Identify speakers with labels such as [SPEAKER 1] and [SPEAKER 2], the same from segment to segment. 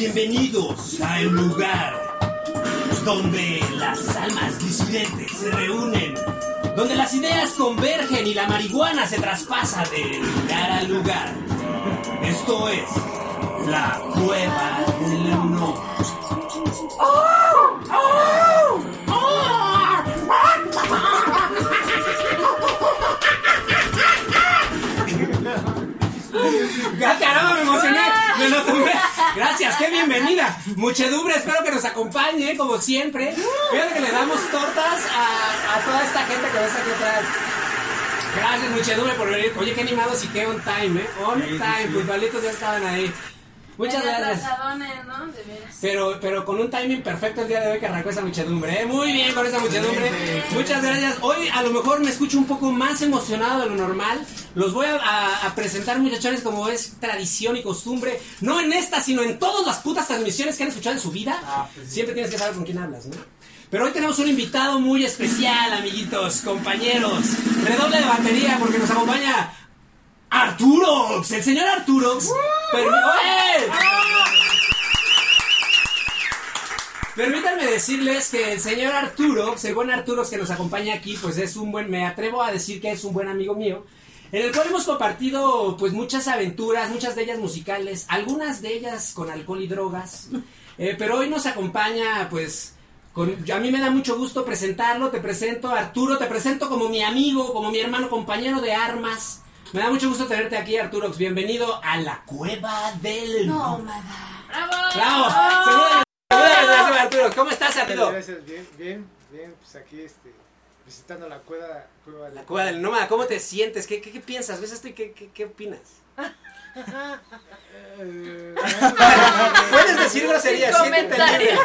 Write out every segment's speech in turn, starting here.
[SPEAKER 1] Bienvenidos a el lugar donde las almas disidentes se reúnen, donde las ideas convergen y la marihuana se traspasa de lugar a lugar. Esto es la cueva del no. ¡Ya Gracias, qué bienvenida. Muchedumbre, espero que nos acompañe, como siempre. Fíjate que le damos tortas a, a toda esta gente que ves aquí atrás. Gracias, muchedumbre, por venir. Oye, qué animados y qué on time, ¿eh? On time, puntualitos ya estaban ahí. Muchas
[SPEAKER 2] Medio
[SPEAKER 1] gracias.
[SPEAKER 2] atrasadones, ¿no? De veras.
[SPEAKER 1] Pero, pero con un timing perfecto el día de hoy que arrancó esa muchedumbre. ¿eh? Muy bien con esa muchedumbre. Muchas gracias. Hoy a lo mejor me escucho un poco más emocionado de lo normal. Los voy a, a- a presentar muchachones como es tradición y costumbre. No en esta, sino en todas las putas transmisiones que han escuchado en su vida. Siempre tienes que saber con quién hablas, ¿no? Pero hoy tenemos un invitado muy especial, amiguitos, compañeros. Redoble de batería porque nos acompaña Arturox, el señor Arturox. Permi- ¡Oye! Permítanme decirles que el señor Arturo, el buen Arturo que nos acompaña aquí, pues es un buen, me atrevo a decir que es un buen amigo mío, en el cual hemos compartido pues muchas aventuras, muchas de ellas musicales, algunas de ellas con alcohol y drogas, Eh, pero hoy nos acompaña pues con, a mí me da mucho gusto presentarlo, te presento Arturo, te presento como mi amigo, como mi hermano, compañero de armas. Me da mucho gusto tenerte aquí, Arturo. Bienvenido a la cueva del
[SPEAKER 2] Nómada. ¡Bravo!
[SPEAKER 1] ¡Bravo! Saludos, saludos, Arturo. ¿Cómo estás, Arturo?
[SPEAKER 3] Gracias, bien, bien, bien, pues aquí este, visitando la cueva, cueva de
[SPEAKER 1] La cueva del nómada, ¿cómo te sientes? ¿Qué, qué, qué piensas? ¿Ves esto y qué, qué, qué opinas? Puedes decir groserías,
[SPEAKER 2] Sin
[SPEAKER 1] siéntete libre.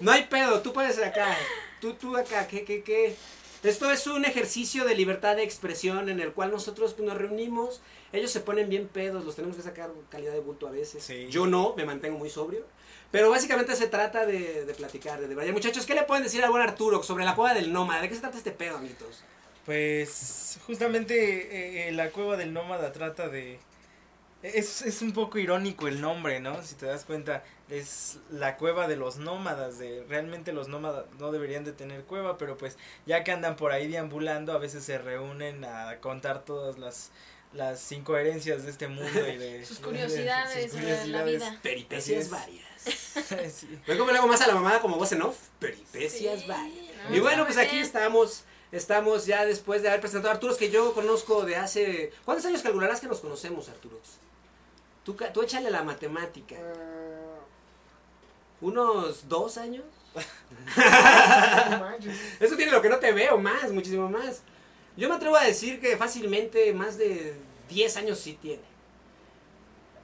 [SPEAKER 1] No hay pedo, tú puedes acá. Tú, tú acá, ¿qué, qué, qué? Esto es un ejercicio de libertad de expresión en el cual nosotros pues, nos reunimos. Ellos se ponen bien pedos, los tenemos que sacar calidad de bulto a veces.
[SPEAKER 4] Sí.
[SPEAKER 1] Yo no, me mantengo muy sobrio. Pero básicamente se trata de, de platicar, de verdad. Muchachos, ¿qué le pueden decir al buen Arturo sobre la cueva del nómada? ¿De qué se trata este pedo, amiguitos?
[SPEAKER 4] Pues justamente eh, la cueva del nómada trata de... Es, es un poco irónico el nombre, ¿no? Si te das cuenta, es la cueva de los nómadas, de realmente los nómadas no deberían de tener cueva, pero pues ya que andan por ahí deambulando, a veces se reúnen a contar todas las, las incoherencias de este mundo y de...
[SPEAKER 2] Sus
[SPEAKER 4] de-
[SPEAKER 2] curiosidades
[SPEAKER 4] sus
[SPEAKER 2] de la
[SPEAKER 4] curiosidades.
[SPEAKER 2] vida.
[SPEAKER 1] Peripecias varias.
[SPEAKER 4] Sí.
[SPEAKER 1] Luego me le hago más a la mamada como voz en off. Peripecias
[SPEAKER 2] Sí,
[SPEAKER 1] varias.
[SPEAKER 2] no,
[SPEAKER 1] Y bueno, pues aquí estamos. Estamos ya después de haber presentado a Arturo, que yo conozco de hace. ¿Cuántos años calcularás que nos conocemos, Arturo? Tú, ca- tú échale la matemática.
[SPEAKER 3] eh,
[SPEAKER 1] ¿Unos dos años? Eso tiene lo que no te veo, más, muchísimo más. Yo me atrevo a decir que fácilmente más de 10 años sí tiene.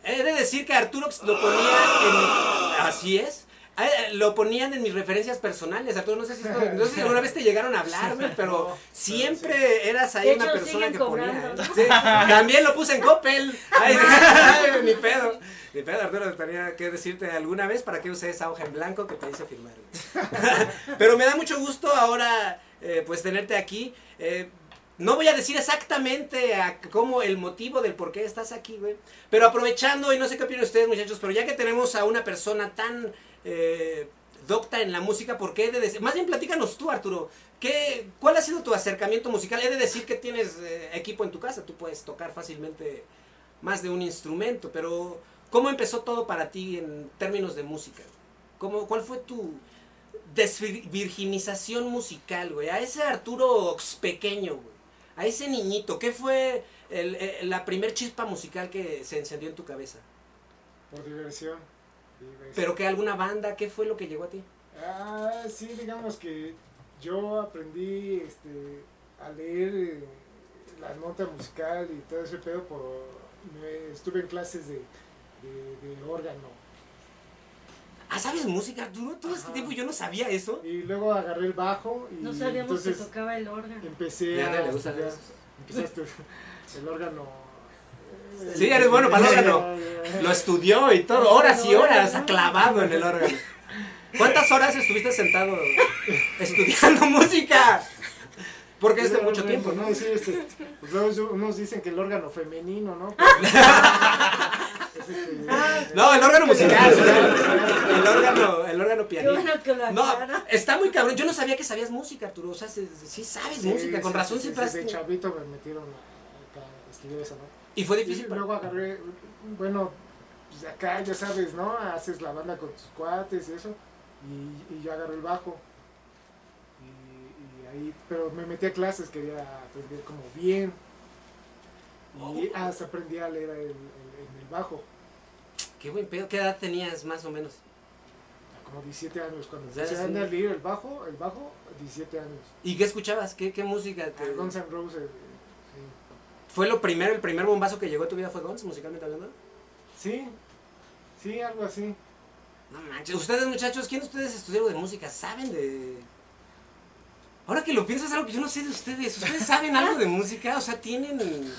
[SPEAKER 1] He de decir que Arturo lo ponía en Así es. Eh, Lo ponían en mis referencias personales. Arturo, no sé si, esto- no sé si alguna vez te llegaron a hablar, güey, pero siempre eras ahí
[SPEAKER 2] De
[SPEAKER 1] una
[SPEAKER 2] hecho,
[SPEAKER 1] persona que
[SPEAKER 2] cobrando,
[SPEAKER 1] ponía. Sí, también lo puse en Coppel. Ay, ni pedo. Ni pedo, Arturo, tenía que decirte alguna vez para que usé esa hoja en blanco que te hice firmar. Pero me da mucho gusto ahora, eh, pues, tenerte aquí. Eh, no voy a decir exactamente a cómo el motivo del por qué estás aquí, güey. Pero aprovechando, y no sé qué opinan ustedes, muchachos, pero ya que tenemos a una persona tan eh, docta en la música, ¿por qué he de decir? Más bien platícanos tú, Arturo. ¿qué, ¿Cuál ha sido tu acercamiento musical? He de decir que tienes eh, equipo en tu casa, tú puedes tocar fácilmente más de un instrumento, pero ¿cómo empezó todo para ti en términos de música? ¿Cómo, ¿Cuál fue tu desvirginización musical, güey? A ese Arturo pequeño, güey. A ese niñito, ¿qué fue el- el- la primer chispa musical que se encendió en tu cabeza?
[SPEAKER 3] Por diversión.
[SPEAKER 1] ¿Pero que alguna banda? ¿Qué fue lo que llegó a ti?
[SPEAKER 3] Ah, sí, digamos que yo aprendí este, a leer eh, la nota musical y todo ese pedo por... me- estuve en clases de, de, de órgano.
[SPEAKER 1] Ah, ¿sabes música, Arturo? Todo este tiempo yo no sabía eso.
[SPEAKER 3] Y luego agarré el bajo y
[SPEAKER 2] No sabíamos
[SPEAKER 3] entonces
[SPEAKER 2] que tocaba el órgano.
[SPEAKER 3] empecé
[SPEAKER 1] Ya,
[SPEAKER 3] a
[SPEAKER 1] le gusta
[SPEAKER 3] empecé a el órgano.
[SPEAKER 1] Sí, eres bueno para el órgano. Lo estudió y todo, horas y horas, clavado en el órgano. ¿Cuántas horas estuviste sentado estudiando música? Porque es de mucho tiempo, ¿no?
[SPEAKER 3] Sí, este, pues unos dicen que el órgano femenino, ¿no? Es este.
[SPEAKER 1] No, el órgano musical. El órgano, el órgano
[SPEAKER 2] lo
[SPEAKER 1] No, está muy cabrón. Yo no sabía que sabías música, Arturo. O sea, sí, sabes
[SPEAKER 3] sí,
[SPEAKER 1] música. Con
[SPEAKER 3] sí,
[SPEAKER 1] razón
[SPEAKER 3] sí,
[SPEAKER 1] siempre has...
[SPEAKER 3] Desde chavito me metieron a, a, a estudiar eso, ¿no?
[SPEAKER 1] Y fue difícil.
[SPEAKER 3] luego agarré, bueno, pues acá ya sabes, ¿no? Haces la banda con tus cuates y eso. Y, y yo agarré el bajo. Y, y ahí, pero me metí a clases, quería aprender como bien. Y hasta aprendí a leer el, el- el bajo.
[SPEAKER 1] Qué buen pedo. ¿Qué edad tenías más o menos?
[SPEAKER 3] Como 17 años, cuando empecé a leer el bajo, el bajo, 17 años.
[SPEAKER 1] ¿Y qué escuchabas? ¿Qué, qué música? te-
[SPEAKER 3] A Guns N' Roses,
[SPEAKER 1] ¿Fue lo primero, el primer bombazo que llegó a tu vida fue Guns, musicalmente hablando?
[SPEAKER 3] sí. Sí, algo así.
[SPEAKER 1] No manches. Ustedes, muchachos, ¿quién de ustedes estudiaron de música? ¿Saben de...? Ahora que lo pienso es algo que yo no sé de ustedes. ¿Ustedes saben algo de música? O sea, tienen...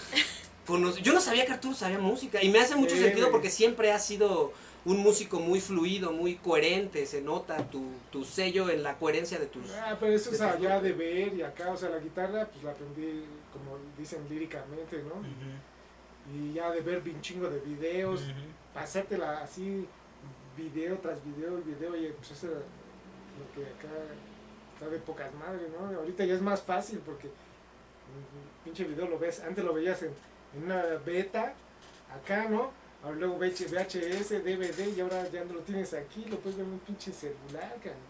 [SPEAKER 1] cono- Yo no sabía que Arturo sabía música. Y me hace mucho
[SPEAKER 3] Sí,
[SPEAKER 1] sentido porque siempre has sido un músico muy fluido, muy coherente. Se nota tu, tu sello en la coherencia de tus...
[SPEAKER 3] Ah, pero eso es allá
[SPEAKER 1] grupos.
[SPEAKER 3] de ver y acá, o sea, la guitarra, pues la aprendí, como dicen líricamente, ¿no? Y ya de ver un chingo de videos, pasártela así, video tras video y video, y pues eso era lo que acá está de pocas madres, ¿no? Ahorita ya es más fácil porque un pinche video lo ves, antes lo veías en, en una beta, acá, ¿no? Ahora luego VH VHS, DVD, y ahora ya no lo tienes aquí, lo puedes ver en un pinche celular, cabrón.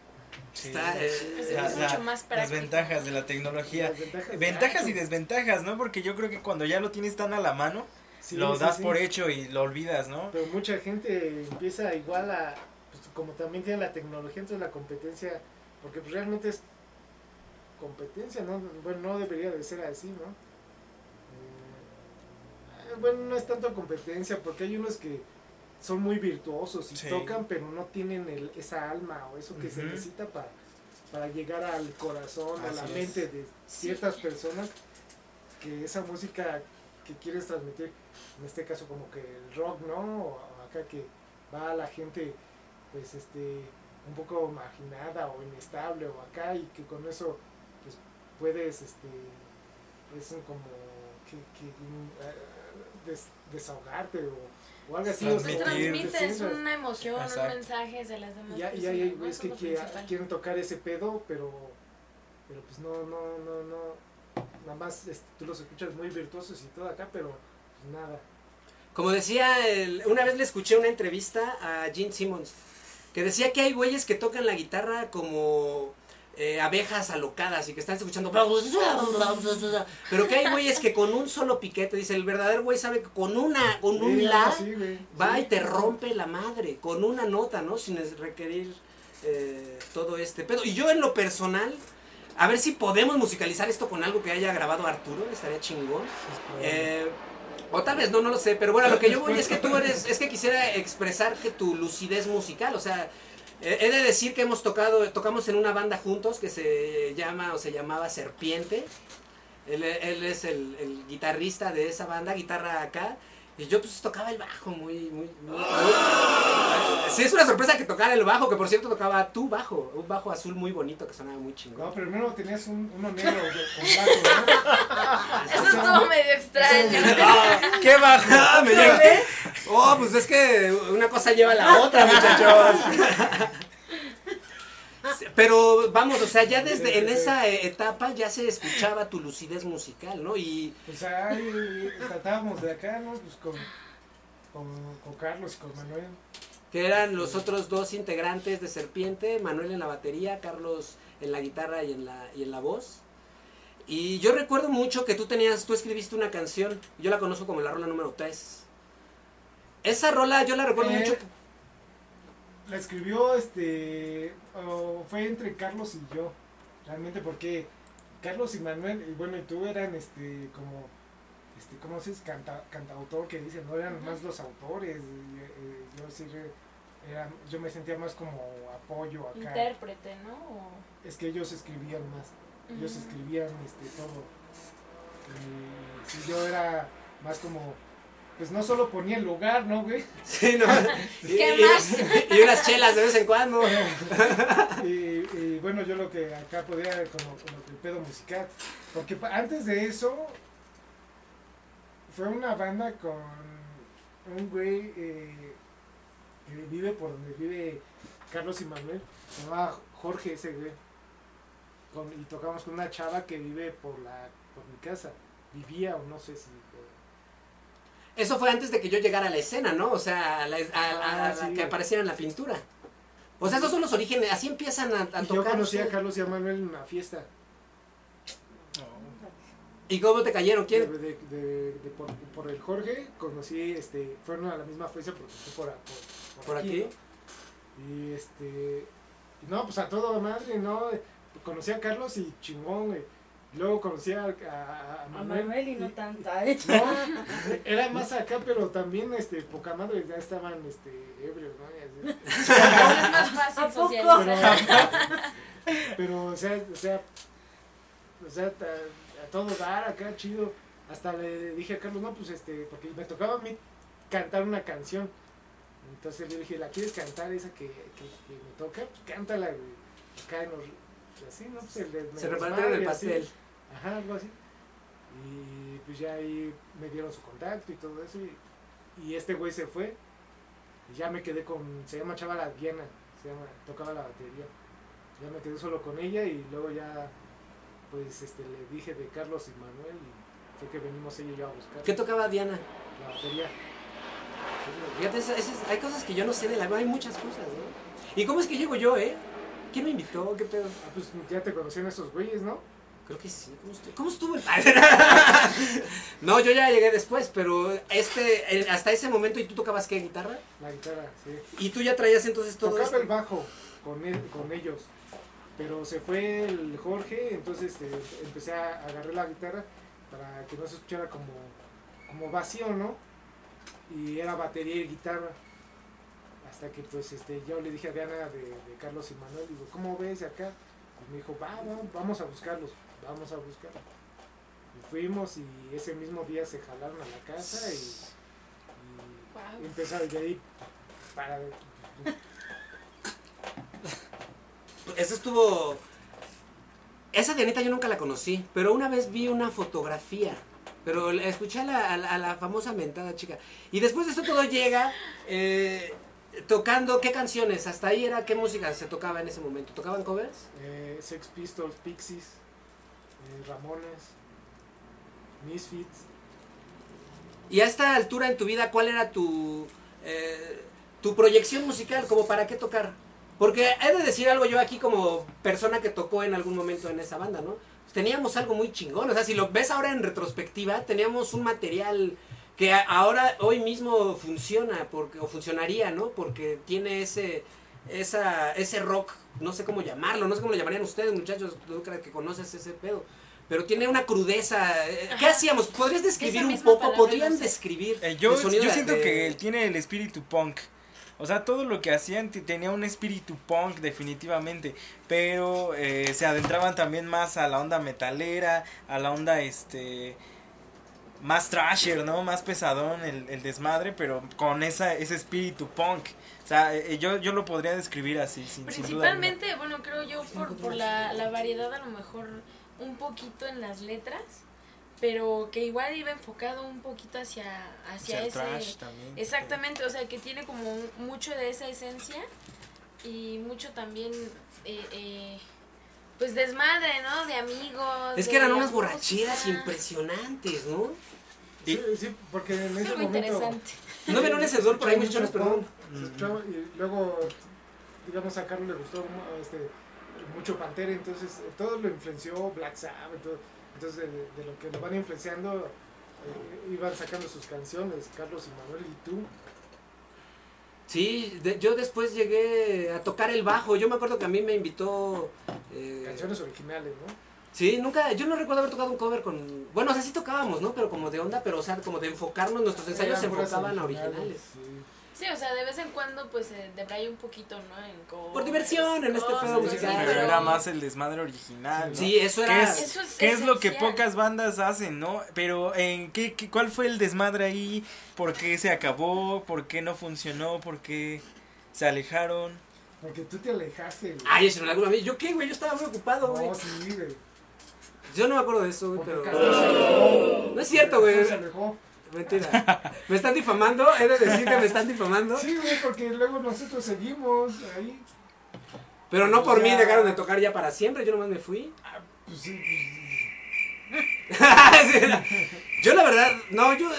[SPEAKER 1] Está, eh,
[SPEAKER 2] Pues es
[SPEAKER 4] la-
[SPEAKER 2] mucho más
[SPEAKER 4] las ventajas de la tecnología.
[SPEAKER 3] Ventajas,
[SPEAKER 4] Ventajas y desventajas, ¿no? Porque yo creo que cuando ya lo tienes tan a la mano,
[SPEAKER 3] Sí,
[SPEAKER 4] lo
[SPEAKER 3] sí,
[SPEAKER 4] das
[SPEAKER 3] sí.
[SPEAKER 4] por hecho y lo olvidas, ¿no?
[SPEAKER 3] Pero mucha gente empieza igual a, pues, como también tiene la tecnología, entonces la competencia, porque pues realmente es competencia, ¿no? Bueno, no debería de ser así, ¿no? Bueno, no es tanto competencia, porque hay unos que son muy virtuosos y
[SPEAKER 4] Sí.
[SPEAKER 3] tocan, pero no tienen el, esa alma o eso que se necesita para, para llegar al corazón, a la
[SPEAKER 4] es.
[SPEAKER 3] mente de ciertas personas, que esa música que quieres transmitir, en este caso como que el rock, ¿no? O acá que va a la gente, pues, este, un poco marginada o inestable o acá y que con eso, pues, puedes, este, es un como que, que, eh, des- desahogarte o, o algo así. o sea,
[SPEAKER 2] Pues
[SPEAKER 4] Transmitir.
[SPEAKER 2] transmites una emoción,
[SPEAKER 4] Exacto.
[SPEAKER 2] un mensaje de las demás
[SPEAKER 3] Y ya, y ya
[SPEAKER 2] personas.
[SPEAKER 3] hay
[SPEAKER 2] ¿no?
[SPEAKER 3] güeyes que quieren tocar ese pedo, pero, pero pues no, no, no, no. Nada más este, tú los escuchas muy virtuosos y todo acá, pero pues nada.
[SPEAKER 1] Como decía, el- una vez le escuché una entrevista a Gene Simmons, que decía que hay güeyes que tocan la guitarra como eh, abejas alocadas y que están escuchando, pero que hay güeyes que con un solo piquete, dice, el verdadero güey sabe que con una, con un
[SPEAKER 3] Sí,
[SPEAKER 1] la, va
[SPEAKER 3] Sí.
[SPEAKER 1] y te rompe la madre, con una nota, ¿no? Sin requerir eh, todo este pedo. Y yo en lo personal, a ver si podemos musicalizar esto con algo que haya grabado Arturo, estaría chingón. Eh, o tal vez no, no lo sé, pero bueno, lo que yo voy es que tú eres, es que quisiera expresar que tu lucidez musical, o sea, he de decir que hemos tocado, tocamos en una banda juntos que se llama o se llamaba Serpiente. Él, es el guitarrista de esa banda, guitarra acá. Y yo pues tocaba el bajo muy, muy, muy, muy- Sí, es una sorpresa que tocara el bajo, que por cierto tocaba tu bajo, un bajo azul muy bonito que sonaba muy
[SPEAKER 3] No,
[SPEAKER 1] chingón.
[SPEAKER 3] primero tenías un, uno negro con blanco,
[SPEAKER 2] Eso estuvo medio extraño.
[SPEAKER 1] Ah,
[SPEAKER 4] ¡Qué bajo!
[SPEAKER 1] ah, me llega. Oh, pues es que una cosa lleva a la otra, muchachos. Pero vamos, o sea, ya desde en esa eh, etapa ya se escuchaba tu lucidez musical, ¿no? Y.
[SPEAKER 3] Pues ahí tratábamos de acá, ¿no? Pues con, con, con Carlos y con Manuel.
[SPEAKER 1] que eran los otros dos integrantes de Serpiente, Manuel en la batería, Carlos en la guitarra y en la, y en la voz. Y yo recuerdo mucho que tú tenías, tú escribiste una canción, yo la conozco como la rola número 3. Esa rola yo la recuerdo
[SPEAKER 3] Eh,
[SPEAKER 1] mucho.
[SPEAKER 3] La escribió, este, fue entre Carlos y yo, realmente porque Carlos y Manuel, y bueno, y tú eran, este, como, este, ¿cómo se dice? Canta, cantautor que dicen, no eran más los autores, y, eh, yo sí, era, yo me sentía más como apoyo acá.
[SPEAKER 2] Intérprete, ¿no? O-
[SPEAKER 3] Es que ellos escribían más, ellos escribían, este, todo. Y sí, yo era más como, pues no solo ponía el lugar, ¿no, güey?
[SPEAKER 1] Sí, ¿no? Y,
[SPEAKER 2] ¿Qué
[SPEAKER 1] y-
[SPEAKER 2] más?
[SPEAKER 1] y unas chelas de vez en cuando.
[SPEAKER 3] y, y bueno, yo lo que acá podía como, como el pedo musical. Porque antes de eso fue una banda con un güey eh, que vive por donde vive Carlos y Manuel. Se llamaba Jorge ese güey. Con- y tocamos con una chava que vive por la por mi casa. Vivía o no sé si.
[SPEAKER 1] Eso fue antes de que yo llegara a la escena, ¿no? O sea, a la, a- a- a
[SPEAKER 3] Ah,
[SPEAKER 1] que apareciera en la pintura. O sea, esos son los orígenes, así empiezan a,
[SPEAKER 3] y yo
[SPEAKER 1] tocar.
[SPEAKER 3] conocí a. Carlos y a Manuel en una fiesta.
[SPEAKER 1] ¿Y cómo te cayeron? ¿Quién?
[SPEAKER 3] de- de- de por, por el Jorge conocí, este, fueron a la misma fiesta porque fue por, por,
[SPEAKER 1] ¿Por aquí?
[SPEAKER 3] ¿no? Y este, no, pues a todo madre, ¿no? Conocí a Carlos y chingón, güey. Luego conocí a, a- a
[SPEAKER 5] A
[SPEAKER 3] Manuel.
[SPEAKER 5] Manuel y no tanta, ¿eh?
[SPEAKER 3] No, era más acá, pero también, este, poca madre, ya estaban, este, ebrios, ¿no? Y así.
[SPEAKER 2] Es más fácil
[SPEAKER 5] ¿A poco?
[SPEAKER 2] socializar.
[SPEAKER 3] Pero, pero, o sea, o sea, o sea, a, a todo dar acá, chido. Hasta le dije a Carlos, no, pues este, porque me tocaba a mí cantar una canción. Entonces le dije, ¿la quieres cantar esa que, que, que me toca? Pues cántala, güey. Acá en los, así, ¿no? Pues el de-
[SPEAKER 1] Se repartieron el
[SPEAKER 3] así.
[SPEAKER 1] pastel.
[SPEAKER 3] Ajá, algo así. Y pues ya ahí me dieron su contacto y todo eso. Y, y este güey se fue. Y ya me quedé con. Se llama Chavala Diana. Se llama, tocaba la batería. Ya me quedé solo con ella y luego ya. Pues este, le dije de Carlos y Manuel. Y fue que venimos ella y yo a buscar
[SPEAKER 1] ¿Qué tocaba Diana?
[SPEAKER 3] la batería.
[SPEAKER 1] Fíjate, esas- hay cosas que yo no sé de la hay muchas cosas, ¿no? ¿Y cómo es que llego yo, eh? ¿Quién me invitó? ¿Qué pedo?
[SPEAKER 3] Ah, pues ya te conocían esos güeyes, ¿no?
[SPEAKER 1] Creo que sí. ¿Cómo estuvo, ¿Cómo estuvo el No, yo ya llegué después, pero este, eh, hasta ese momento, ¿y tú tocabas qué? ¿Guitarra?
[SPEAKER 3] La guitarra, sí.
[SPEAKER 1] ¿Y tú ya traías entonces todo
[SPEAKER 3] Tocaba
[SPEAKER 1] esto?
[SPEAKER 3] el bajo con, él, con ellos. Pero se fue el Jorge, entonces este, empecé a agarrar la guitarra para que no se escuchara como, como vacío, ¿no? Y era batería y guitarra. Hasta que pues este, yo le dije a Diana de, de Carlos y Manuel, digo, ¿cómo ves acá? Y me dijo, va, va, vamos a buscarlos, vamos a buscarlos. Y fuimos y ese mismo día se jalaron a la casa y, y
[SPEAKER 2] Guau.
[SPEAKER 3] empezaron de ahí para
[SPEAKER 1] Eso estuvo... Esa Dianita yo nunca la conocí, pero una vez vi una fotografía. Pero escuché a la, a la- a la famosa mentada chica. Y después de esto todo llega eh, tocando, ¿qué canciones? Hasta ahí era, ¿qué música se tocaba en ese momento? ¿Tocaban covers?
[SPEAKER 3] Eh, Sex Pistols, Pixies, eh, Ramones, Misfits.
[SPEAKER 1] Y a esta altura en tu vida, ¿cuál era tu, eh, tu proyección musical? ¿Como para qué tocar? Porque he de decir algo yo aquí como persona que tocó en algún momento en esa banda, ¿no? Teníamos algo muy chingón. O sea, si lo ves ahora en retrospectiva, teníamos un material que ahora, hoy mismo funciona, porque, o funcionaría, ¿no? Porque tiene ese, esa, ese rock, no sé cómo llamarlo, no sé cómo lo llamarían ustedes, muchachos, tú creo que conoces ese pedo. Pero tiene una crudeza. eh, ¿Qué hacíamos? ¿Podrías describir un poco? ¿Podrían describir
[SPEAKER 4] Eh, yo
[SPEAKER 1] el sonido
[SPEAKER 4] yo siento
[SPEAKER 1] de-
[SPEAKER 4] que él tiene el espíritu punk. O sea, todo lo que hacían tenía un espíritu punk definitivamente, pero eh, se adentraban también más a la onda metalera, a la onda este más trasher, ¿no? Más pesadón el, el desmadre, pero con esa ese espíritu punk. O sea, eh, yo yo lo podría describir así sin, sin duda.
[SPEAKER 2] Principalmente, bueno, creo yo por, por la, la variedad a lo mejor un poquito en las letras, pero que igual iba enfocado un poquito hacia, hacia
[SPEAKER 4] el
[SPEAKER 2] ese...
[SPEAKER 4] trash también.
[SPEAKER 2] Exactamente, o sea, que tiene como mucho de esa esencia y mucho también, eh, eh, pues desmadre, ¿no? De amigos.
[SPEAKER 1] Es que eran unas borracheras impresionantes, ¿no?
[SPEAKER 3] Sí, sí, porque en
[SPEAKER 2] Es
[SPEAKER 3] ese momento...
[SPEAKER 2] interesante.
[SPEAKER 1] ¿No ven un encendedor por ahí,
[SPEAKER 3] Mucho
[SPEAKER 1] muchachos? Perdón.
[SPEAKER 3] escuchaba, y luego, digamos, a Carlos le gustó este, mucho Pantera, entonces eh, todo lo influenció Black Sabbath, todo. entonces de, de lo que lo van influenciando, eh, iban sacando sus canciones, Carlos y Manuel y tú.
[SPEAKER 1] Sí, de- yo después llegué a tocar el bajo. Yo me acuerdo que a mí me invitó. eh,
[SPEAKER 3] Canciones originales, ¿no?
[SPEAKER 1] Sí, nunca. Yo no recuerdo haber tocado un cover con. Bueno, o sea, sí tocábamos, ¿no? Pero como de onda, pero o sea, como de enfocarnos. Nuestros ensayos se enfocaban a originales.
[SPEAKER 3] sí.
[SPEAKER 2] Sí, o sea, de vez en cuando pues se debraya un poquito, ¿no? En
[SPEAKER 1] Por diversión, en este pedo musical.
[SPEAKER 4] pero era más el desmadre original, ¿no?
[SPEAKER 1] Sí, eso
[SPEAKER 4] ¿Qué
[SPEAKER 1] era.
[SPEAKER 4] es?
[SPEAKER 2] Eso es
[SPEAKER 4] ¿Qué es lo que pocas bandas hacen, no? Pero en qué, qué- cuál fue el desmadre ahí? ¿Por qué se acabó? ¿Por qué no funcionó? ¿Por qué se alejaron?
[SPEAKER 3] Porque tú te alejaste, güey.
[SPEAKER 1] Ay, eso no alguna vez. ¿Yo qué, güey? Yo estaba muy ocupado, güey.
[SPEAKER 3] No, sí, güey.
[SPEAKER 1] Yo no me acuerdo de eso, güey, pero.
[SPEAKER 3] Carlos se alejó.
[SPEAKER 1] No es cierto, güey.
[SPEAKER 3] Se alejó.
[SPEAKER 1] Mentira. ¿Me están difamando? ¿He de decir que me están difamando?
[SPEAKER 3] Sí, güey, porque luego nosotros seguimos ahí.
[SPEAKER 1] Pero no por mí
[SPEAKER 3] Ya.
[SPEAKER 1] dejaron de tocar ya para siempre, yo nomás me fui.
[SPEAKER 3] Pues sí,
[SPEAKER 1] yo la verdad, no, yo,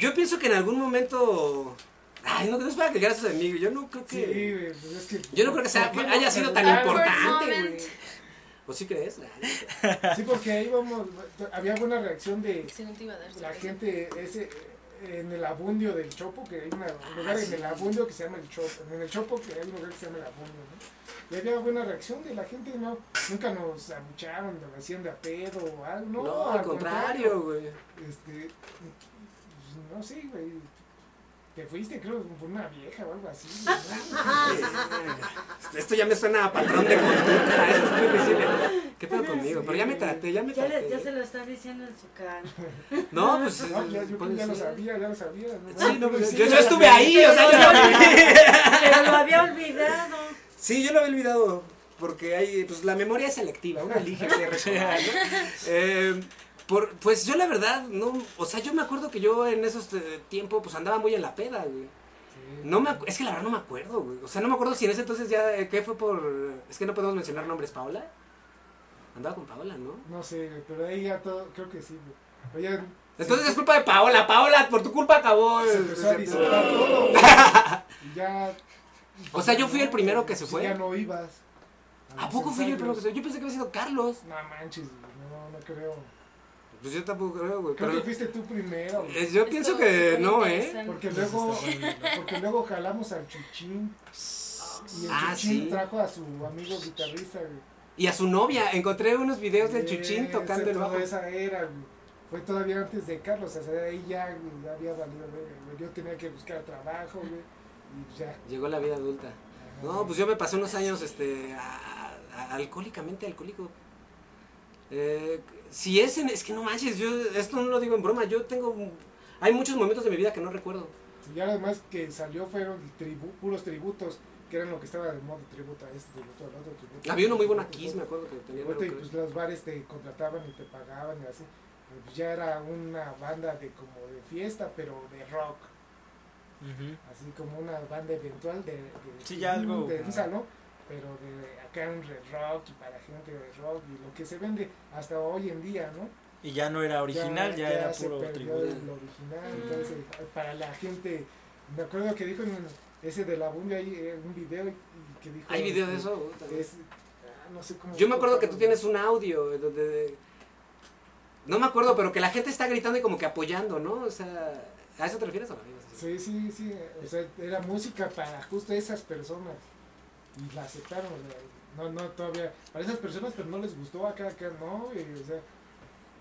[SPEAKER 1] yo pienso que en algún momento... Ay, no, no es para que gracias a mí, yo no creo
[SPEAKER 3] sí,
[SPEAKER 1] que...
[SPEAKER 3] güey, pues es que.
[SPEAKER 1] Yo no creo que sea-
[SPEAKER 3] ¿por qué
[SPEAKER 1] haya sido tan
[SPEAKER 2] Awkward
[SPEAKER 1] importante, güey. ¿O sí crees?
[SPEAKER 3] Sí, porque ahí vamos, había buena reacción de
[SPEAKER 2] Sí, no te iba a dar
[SPEAKER 3] la
[SPEAKER 2] sorpresa.
[SPEAKER 3] gente ese en el abundio del Chopo, que hay una- un lugar en el abundio que se llama el Chopo, en el Chopo que hay un lugar que se llama el abundio, ¿no? Y había buena reacción de la gente, no, nunca nos abucharon, nos hacían de a pedo o algo, no,
[SPEAKER 1] No, al contrario, güey.
[SPEAKER 3] Este, pues, no sé, güey, te fuiste creo por una vieja o algo así, ¿no?
[SPEAKER 1] Esto ya me suena a patrón de conducta, eso es muy visible. ¿Qué pedo conmigo? Pero ya me traté, ya me
[SPEAKER 5] Ya, le- ya se
[SPEAKER 1] traté.
[SPEAKER 5] lo está diciendo en su cara.
[SPEAKER 1] No, pues...
[SPEAKER 3] No, ya, yo ya lo sabía, ya lo sabía.
[SPEAKER 1] Sí, no, pues,
[SPEAKER 3] Sí,
[SPEAKER 1] yo, yo estuve ahí, o sea, yo lo.
[SPEAKER 5] Pero lo había olvidado.
[SPEAKER 1] Sí, yo lo había olvidado. Porque hay, pues la memoria es selectiva, uno elige qué recordar, ¿no? Eh, por, pues yo la verdad, no, o sea, yo me acuerdo que yo en esos eh, tiempos, pues andaba muy en la peda, güey.
[SPEAKER 3] Sí.
[SPEAKER 1] No me es que la verdad no me acuerdo, güey. O sea, no me acuerdo si en ese entonces ya, eh, ¿qué fue por...? Es que no podemos mencionar nombres, ¿Paola? Andaba con Paola, ¿no?
[SPEAKER 3] No sé, pero ahí ya todo, creo que sí, güey. Oye,
[SPEAKER 1] Entonces es culpa de Paola, Paola, por tu culpa acabó.
[SPEAKER 3] se empezó a todo, güey. Y ya.
[SPEAKER 1] O sea, yo fui el primero que se
[SPEAKER 3] Sí,
[SPEAKER 1] fue.
[SPEAKER 3] Ya no ibas.
[SPEAKER 1] ¿A poco fui yo el primero que se Yo pensé que había sido Carlos.
[SPEAKER 3] No manches, güey, no, no creo.
[SPEAKER 1] Pues yo tampoco creo, güey.
[SPEAKER 3] Creo
[SPEAKER 1] Pero
[SPEAKER 3] que fuiste tú primero, güey.
[SPEAKER 1] eh, yo pienso que no, ¿eh?
[SPEAKER 3] Porque luego, porque luego jalamos al Chuchín. Y el
[SPEAKER 1] Ah,
[SPEAKER 3] Chuchín
[SPEAKER 1] sí.
[SPEAKER 3] trajo a su amigo guitarrista, güey.
[SPEAKER 1] Y a su novia. Encontré unos videos del Chuchín tocando el bajo.
[SPEAKER 3] esa era, güey. Fue todavía antes de Carlos, o sea, ahí ya, güey, ya había valido, güey. Yo tenía que buscar trabajo, güey. Y pues ya.
[SPEAKER 1] Llegó la vida adulta.
[SPEAKER 3] Ajá.
[SPEAKER 1] No, pues yo me pasé unos años, este, a- a- alcohólicamente alcohólico. Eh, si es en, es que no manches, yo, esto no lo digo en broma, yo tengo, hay muchos momentos de mi vida que no recuerdo.
[SPEAKER 3] Y ya lo demás que salió fueron tribu, puros tributos, que eran lo que estaba de moda, tributo a este, tributo al otro, tributo.
[SPEAKER 1] Había uno muy bueno aquí, me acuerdo que tenía
[SPEAKER 3] tributo, y pues los bares te contrataban y te pagaban y así. Pero, pues, ya era una banda de como de fiesta, pero de rock, así como una banda eventual de, de,
[SPEAKER 4] Sí, ya algo
[SPEAKER 3] de un
[SPEAKER 4] como-
[SPEAKER 3] salón, pero de acá un red rock y para gente de rock y lo que se vende hasta hoy en día, ¿no?
[SPEAKER 4] Y ya no era original, ya, era
[SPEAKER 3] se
[SPEAKER 4] puro
[SPEAKER 3] perdió
[SPEAKER 4] tributo.
[SPEAKER 3] original,
[SPEAKER 2] Mm.
[SPEAKER 3] entonces para la gente, me acuerdo que dijo en ese de la Bundia ahí eh, un video que dijo
[SPEAKER 1] ¿Hay video de
[SPEAKER 3] este,
[SPEAKER 1] eso?
[SPEAKER 3] Es, ah, no sé cómo
[SPEAKER 1] Yo me acuerdo que tú tienes un audio donde... No me acuerdo, pero que la gente está gritando y como que apoyando, ¿no? O sea, ¿a eso te refieres o no?
[SPEAKER 3] Sí, sí, sí, o sea, era música para justo esas personas y la aceptaron, no, no, todavía, para esas personas, pero no les gustó acá, acá, no, y, o sea,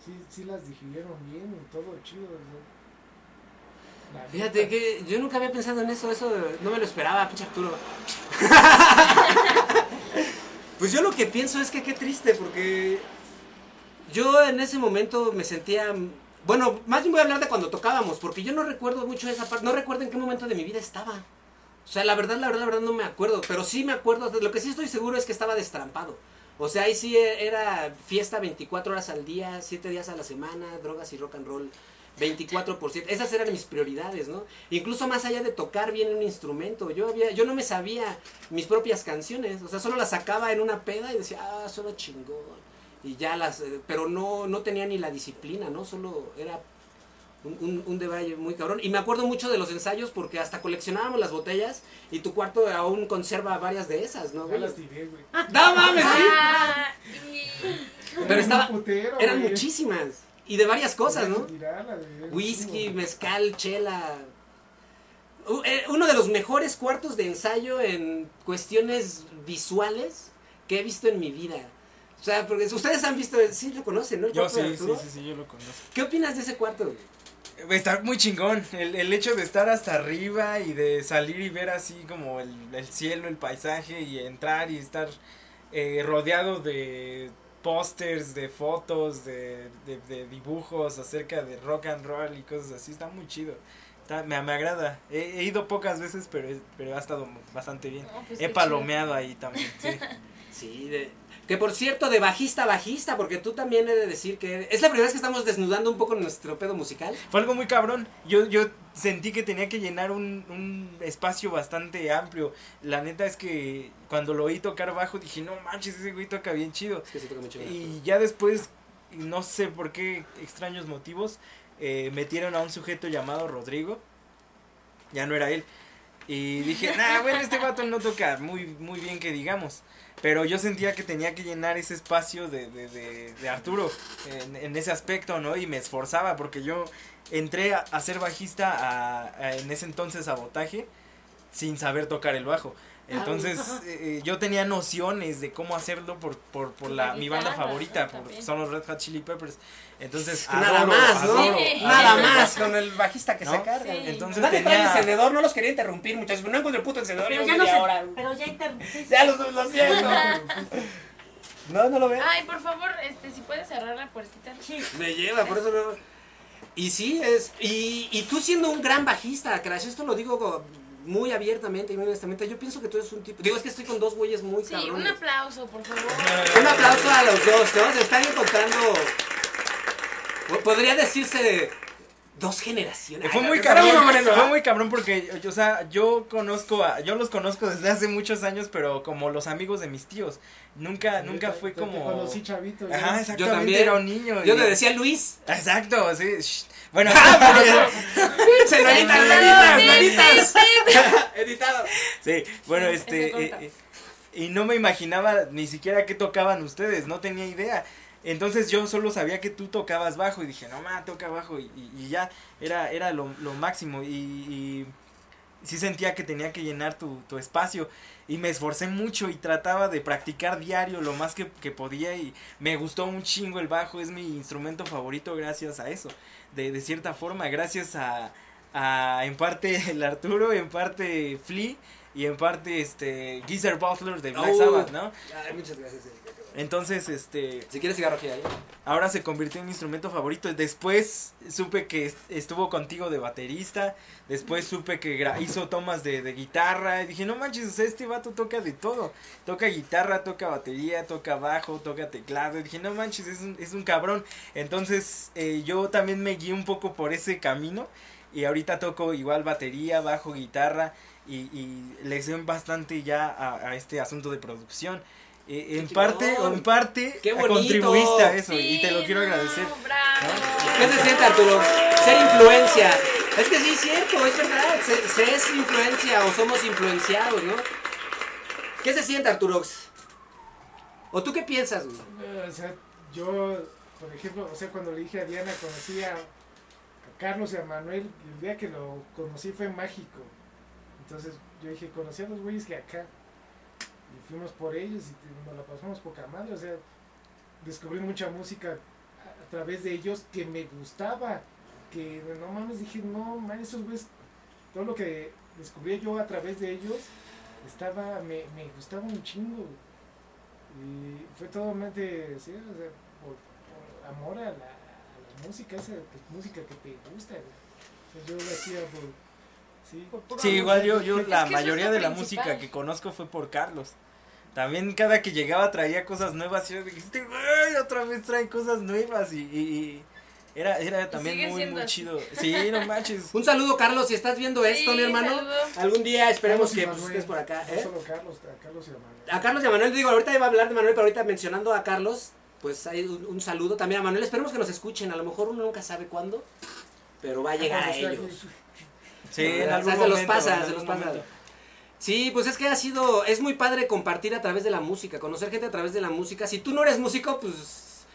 [SPEAKER 3] sí, sí las digirieron bien y todo chido, o sea, la
[SPEAKER 1] Fíjate que yo nunca había pensado en eso, eso no me lo esperaba, pinche Arturo. pues yo lo que pienso es que qué triste, porque yo en ese momento me sentía... Bueno, más bien voy a hablar de cuando tocábamos, porque yo no recuerdo mucho esa parte, no recuerdo en qué momento de mi vida estaba. O sea, la verdad, la verdad, la verdad no me acuerdo, pero sí me acuerdo, lo que sí estoy seguro es que estaba destrampado. O sea, ahí sí era fiesta 24 horas al día, 7 días a la semana, drogas y rock and roll 24 por 7. Esas eran mis prioridades, ¿no? Incluso más allá de tocar bien un instrumento, yo había yo no me sabía mis propias canciones, o sea, solo las sacaba en una peda y decía, "Ah, suena chingón." Y ya las eh, pero no no tenía ni la disciplina, ¿no? Solo era un, un, un debraye muy cabrón. Y me acuerdo mucho de los ensayos porque hasta coleccionábamos las botellas y tu cuarto aún conserva varias de esas, ¿no?
[SPEAKER 3] Ya las tiré, güey.
[SPEAKER 1] ¡No mames, sí!
[SPEAKER 2] Ah, y-
[SPEAKER 1] Pero
[SPEAKER 3] Eran
[SPEAKER 1] estaba-
[SPEAKER 3] putero,
[SPEAKER 1] Eran
[SPEAKER 3] güey.
[SPEAKER 1] muchísimas. Y de varias cosas, ¿no?
[SPEAKER 3] un
[SPEAKER 1] Whisky, mezcal, chela. Eh, Uno de los mejores cuartos de ensayo en cuestiones visuales que he visto en mi vida. O sea, porque ustedes han visto, sí lo conocen, ¿no? El
[SPEAKER 4] Yo
[SPEAKER 1] cuarto
[SPEAKER 4] sí, sí, sí, sí, yo lo conozco.
[SPEAKER 1] ¿Qué opinas de ese cuarto? güey?
[SPEAKER 4] Está muy chingón. El, el hecho de estar hasta arriba y de salir y ver así como el, el cielo, el paisaje y entrar y estar eh, rodeado de pósters, de fotos, de, de, de dibujos acerca de rock and roll y cosas así. Está muy chido. Está- me, me agrada. He, he ido pocas veces, pero, pero ha estado bastante bien.
[SPEAKER 2] pues
[SPEAKER 4] He palomeado ahí también. Sí.
[SPEAKER 1] Sí, de- Que por cierto, de bajista a bajista, porque tú también he de decir que es la primera vez que estamos desnudando un poco nuestro pedo musical.
[SPEAKER 4] Fue algo muy cabrón. Yo, yo sentí que tenía que llenar un, un espacio bastante amplio. La neta es que cuando lo oí tocar bajo dije, no manches, ese güey toca bien chido.
[SPEAKER 1] Es que sí toca mucho.
[SPEAKER 4] Y ya después, no sé por qué extraños motivos, eh, metieron a un sujeto llamado Rodrigo. Ya no era él. Y dije, nah, bueno, este vato no toca muy, muy bien que digamos. Pero yo sentía que tenía que llenar ese espacio de, de, de, Arturo en, ese aspecto, ¿no? Y me esforzaba porque yo entré a, ser bajista a- en ese entonces sabotaje sin saber tocar el bajo. Entonces eh, eh, yo tenía nociones de cómo hacerlo por, por, por la, mi banda favorita,
[SPEAKER 2] ¿no?
[SPEAKER 4] por- son los Red Hot Chili Peppers. Entonces,
[SPEAKER 1] Nada
[SPEAKER 4] adoro,
[SPEAKER 1] más, ¿no?
[SPEAKER 4] adoro,
[SPEAKER 2] Sí.
[SPEAKER 1] Nada más con el bajista que
[SPEAKER 4] ¿No?
[SPEAKER 1] se carga.
[SPEAKER 2] Sí.
[SPEAKER 4] Entonces
[SPEAKER 1] Nadie trae
[SPEAKER 4] tenía...
[SPEAKER 1] encendedor, no los quería interrumpir, muchachos. pero No encontré el puto encendedor.
[SPEAKER 5] Pero ya no
[SPEAKER 1] media
[SPEAKER 5] sé.
[SPEAKER 1] hora.
[SPEAKER 5] Pero ya interrumpiste.
[SPEAKER 1] Ya lo, lo siento. No, no lo veo.
[SPEAKER 2] Ay, por favor, este, si puedes cerrar la puertita.
[SPEAKER 5] Sí.
[SPEAKER 1] Me lleva, por eso no. Y sí, es. Y, y tú siendo un gran bajista, Crash, esto lo digo muy abiertamente y muy honestamente. Yo pienso que tú eres un tipo. Digo, es que estoy con dos güeyes muy
[SPEAKER 2] Sí, un aplauso, por favor.
[SPEAKER 1] Un aplauso a los dos, ¿no? Se están encontrando. Podría decirse. Dos generaciones.
[SPEAKER 4] Fue muy cabrón, fue muy cabrón porque, o sea, yo conozco a, yo los conozco desde hace muchos años, pero como los amigos de mis tíos, nunca, nunca
[SPEAKER 3] Yo
[SPEAKER 4] fue
[SPEAKER 3] te-
[SPEAKER 4] como,
[SPEAKER 3] conocí chavito.
[SPEAKER 4] ajá,
[SPEAKER 1] Yo
[SPEAKER 4] exactamente,
[SPEAKER 1] también.
[SPEAKER 4] era un niño.
[SPEAKER 1] Yo te decía Luis.
[SPEAKER 4] exacto, sí, shh. Bueno,
[SPEAKER 1] Se lo editas, lo
[SPEAKER 2] Editado, sí,
[SPEAKER 1] lo editas. Editado.
[SPEAKER 4] sí, bueno, este, eh, eh, y no me imaginaba ni siquiera qué tocaban ustedes, no tenía idea. Entonces yo solo sabía que tú tocabas bajo y dije, no ma, toca bajo y, y- y ya, era, era lo, lo máximo y, y sí sentía que tenía que llenar tu, tu espacio y me esforcé mucho y trataba de practicar diario lo más que, que podía y me gustó un chingo el bajo, es mi instrumento favorito gracias a eso, de, de cierta forma, gracias a, a en parte el Arturo, en parte Flea y en parte este Geezer Butler de Black
[SPEAKER 1] Oh.
[SPEAKER 4] Sabbath, ¿no?
[SPEAKER 1] Ay, muchas gracias. Erika.
[SPEAKER 4] Entonces, este,
[SPEAKER 1] Si quieres cigarro ahí.
[SPEAKER 4] ahora se convirtió en mi instrumento favorito. Después supe que est- estuvo contigo de baterista. Después supe que hizo tomas de, de guitarra. Y dije, no manches, este vato toca de todo. Toca guitarra, toca batería, toca bajo, toca teclado. Y dije, no manches, es un, es un cabrón. Entonces eh, yo también me guié un poco por ese camino. Y ahorita toco igual batería, bajo, guitarra. Y, y le sé bastante ya a, a este asunto de producción. Eh, en
[SPEAKER 1] Qué
[SPEAKER 4] parte, en parte,
[SPEAKER 1] bonito.
[SPEAKER 4] contribuiste a eso.
[SPEAKER 2] Sí,
[SPEAKER 4] y te lo quiero
[SPEAKER 2] no,
[SPEAKER 4] agradecer.
[SPEAKER 2] Bravo.
[SPEAKER 1] ¿Qué se siente, Arturo? Ser influencia. Es que sí, es cierto, es verdad. Se, se es influencia o somos influenciados, ¿no? ¿Qué se siente, Arturo? ¿O tú qué piensas, güey?
[SPEAKER 3] Eh, O sea, yo, por ejemplo, o sea, cuando le dije a Diana, conocí a, a Carlos y a Manuel, el día que lo conocí fue mágico. Entonces yo dije, conocí a los güeyes que acá. Y fuimos por ellos y nos la pasamos poca madre. O sea, descubrí mucha música a, través de ellos que me gustaba. Que no mames, dije, no mames, esos güeyes, todo lo que descubrí yo a través de ellos, estaba, me, me gustaba un chingo. Y fue totalmente, sí, o sea, por, por amor a la música, esa pues, música que te gusta. güey. Yo lo hacía por, sí.
[SPEAKER 2] Por
[SPEAKER 4] Sí, igual yo, yo la mayoría de la
[SPEAKER 2] principal.
[SPEAKER 4] música que conozco fue por Carlos. También cada que llegaba traía cosas nuevas y yo dijiste, güey, otra vez trae cosas nuevas y, y- y era, era también muy, muy
[SPEAKER 2] así.
[SPEAKER 4] chido. Sí, no manches.
[SPEAKER 1] Un saludo, Carlos, si estás viendo esto, mi hermano.
[SPEAKER 2] saludo.
[SPEAKER 1] Algún día esperemos que pues, estés por acá.
[SPEAKER 3] No
[SPEAKER 1] ¿eh?
[SPEAKER 3] solo Carlos, a Carlos y a Manuel.
[SPEAKER 1] A Carlos y a Manuel, digo, ahorita iba a hablar de Manuel, pero ahorita mencionando a Carlos, pues hay un, un saludo también a Manuel. Esperemos que nos escuchen. A lo mejor uno nunca sabe cuándo, pero va a llegar a ellos.
[SPEAKER 4] Sí, en
[SPEAKER 1] O sea,
[SPEAKER 4] algún
[SPEAKER 1] se los pasa,
[SPEAKER 4] en
[SPEAKER 1] se los pasa.
[SPEAKER 4] momento.
[SPEAKER 1] Sí, pues es que ha sido, es muy padre compartir a través de la música, conocer gente a través de la música. Si tú no eres músico, pues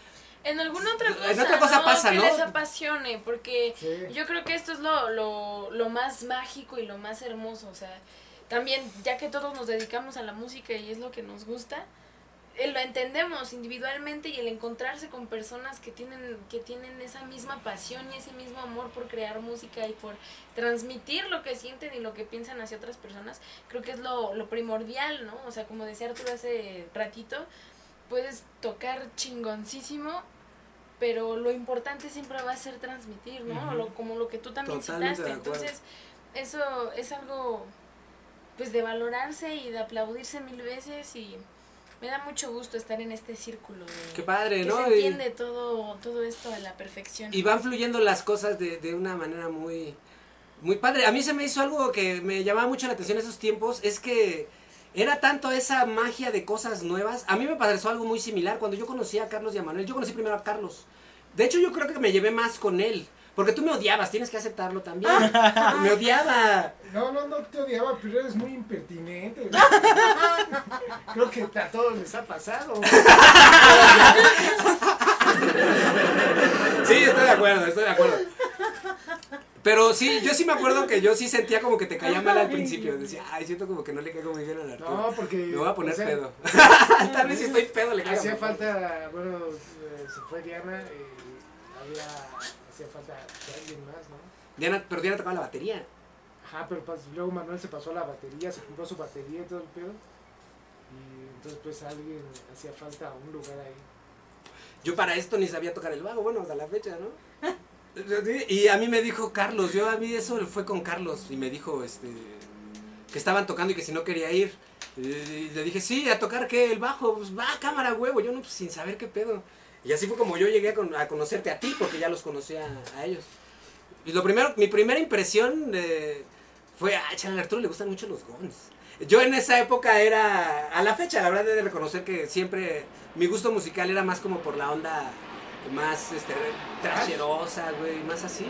[SPEAKER 2] En alguna otra
[SPEAKER 1] En
[SPEAKER 2] cosa,
[SPEAKER 1] otra cosa pasa,
[SPEAKER 2] que
[SPEAKER 1] ¿no?
[SPEAKER 2] les apasione, porque
[SPEAKER 3] Sí.
[SPEAKER 2] yo creo que esto es lo, lo, lo más mágico y lo más hermoso, o sea, también ya que todos nos dedicamos a la música y es lo que nos gusta, lo entendemos individualmente y el encontrarse con personas que tienen, que tienen esa misma pasión y ese mismo amor por crear música y por transmitir lo que sienten y lo que piensan hacia otras personas, creo que es lo, lo primordial, ¿no? O sea, como decía Arturo hace ratito, puedes tocar chingoncísimo, pero lo importante siempre va a ser transmitir, ¿no? Lo- como lo que tú también
[SPEAKER 1] Totalmente
[SPEAKER 2] citaste. Entonces, eso es algo pues de valorarse y de aplaudirse mil veces y Me da mucho gusto estar en este círculo. de-
[SPEAKER 1] Qué padre,
[SPEAKER 2] que
[SPEAKER 1] ¿no?
[SPEAKER 2] se
[SPEAKER 1] Y-
[SPEAKER 2] entiende todo, todo esto a la perfección.
[SPEAKER 1] Y van fluyendo las cosas de, de una manera muy, muy padre. A mí se me hizo algo que me llamaba mucho la atención en esos tiempos, es que era tanto esa magia de cosas nuevas. A mí me pareció algo muy similar cuando yo conocí a Carlos y a Manuel. Yo conocí primero a Carlos. De hecho, yo creo que me llevé más con él. Porque tú me odiabas, tienes que aceptarlo también. me odiaba.
[SPEAKER 3] No, no, no te odiaba, pero eres muy impertinente. Creo que a todos les ha pasado.
[SPEAKER 1] Sí, estoy de acuerdo, estoy de acuerdo. Pero sí, yo sí me acuerdo que yo sí sentía como que te caía mal al principio. Decía, ay, siento como que no le caigo muy bien al Arturo.
[SPEAKER 3] No, porque.
[SPEAKER 1] me voy a poner
[SPEAKER 3] o sea,
[SPEAKER 1] pedo. Tal vez si estoy pedo le caigo.
[SPEAKER 3] Hacía falta, bueno, eh, se fue Diana y había, hacía falta alguien más, ¿no?
[SPEAKER 1] Diana, pero Diana tocaba la batería.
[SPEAKER 3] Ajá, pero pas- luego Manuel se pasó a la batería, se compró su batería y todo el pedo. Y entonces pues alguien hacía falta un lugar ahí.
[SPEAKER 1] Yo para esto ni sabía tocar el bajo, bueno, hasta la fecha, ¿no? Y a mí me dijo Carlos, yo a mí eso fue con Carlos y me dijo este que estaban tocando y que si no quería ir. Y le dije, sí, a tocar qué, el bajo, pues va, cámara, huevo, yo no, pues, sin saber qué pedo. Y así fue como yo llegué a, con- a conocerte a ti, porque ya los conocía a ellos. Y lo primero, mi primera impresión eh, fue, ah, a Arturo le gustan mucho los Guns. Yo en esa época era, a la fecha, la verdad de reconocer que siempre mi gusto musical era más como por la onda más este, trasherosa, güey, más así.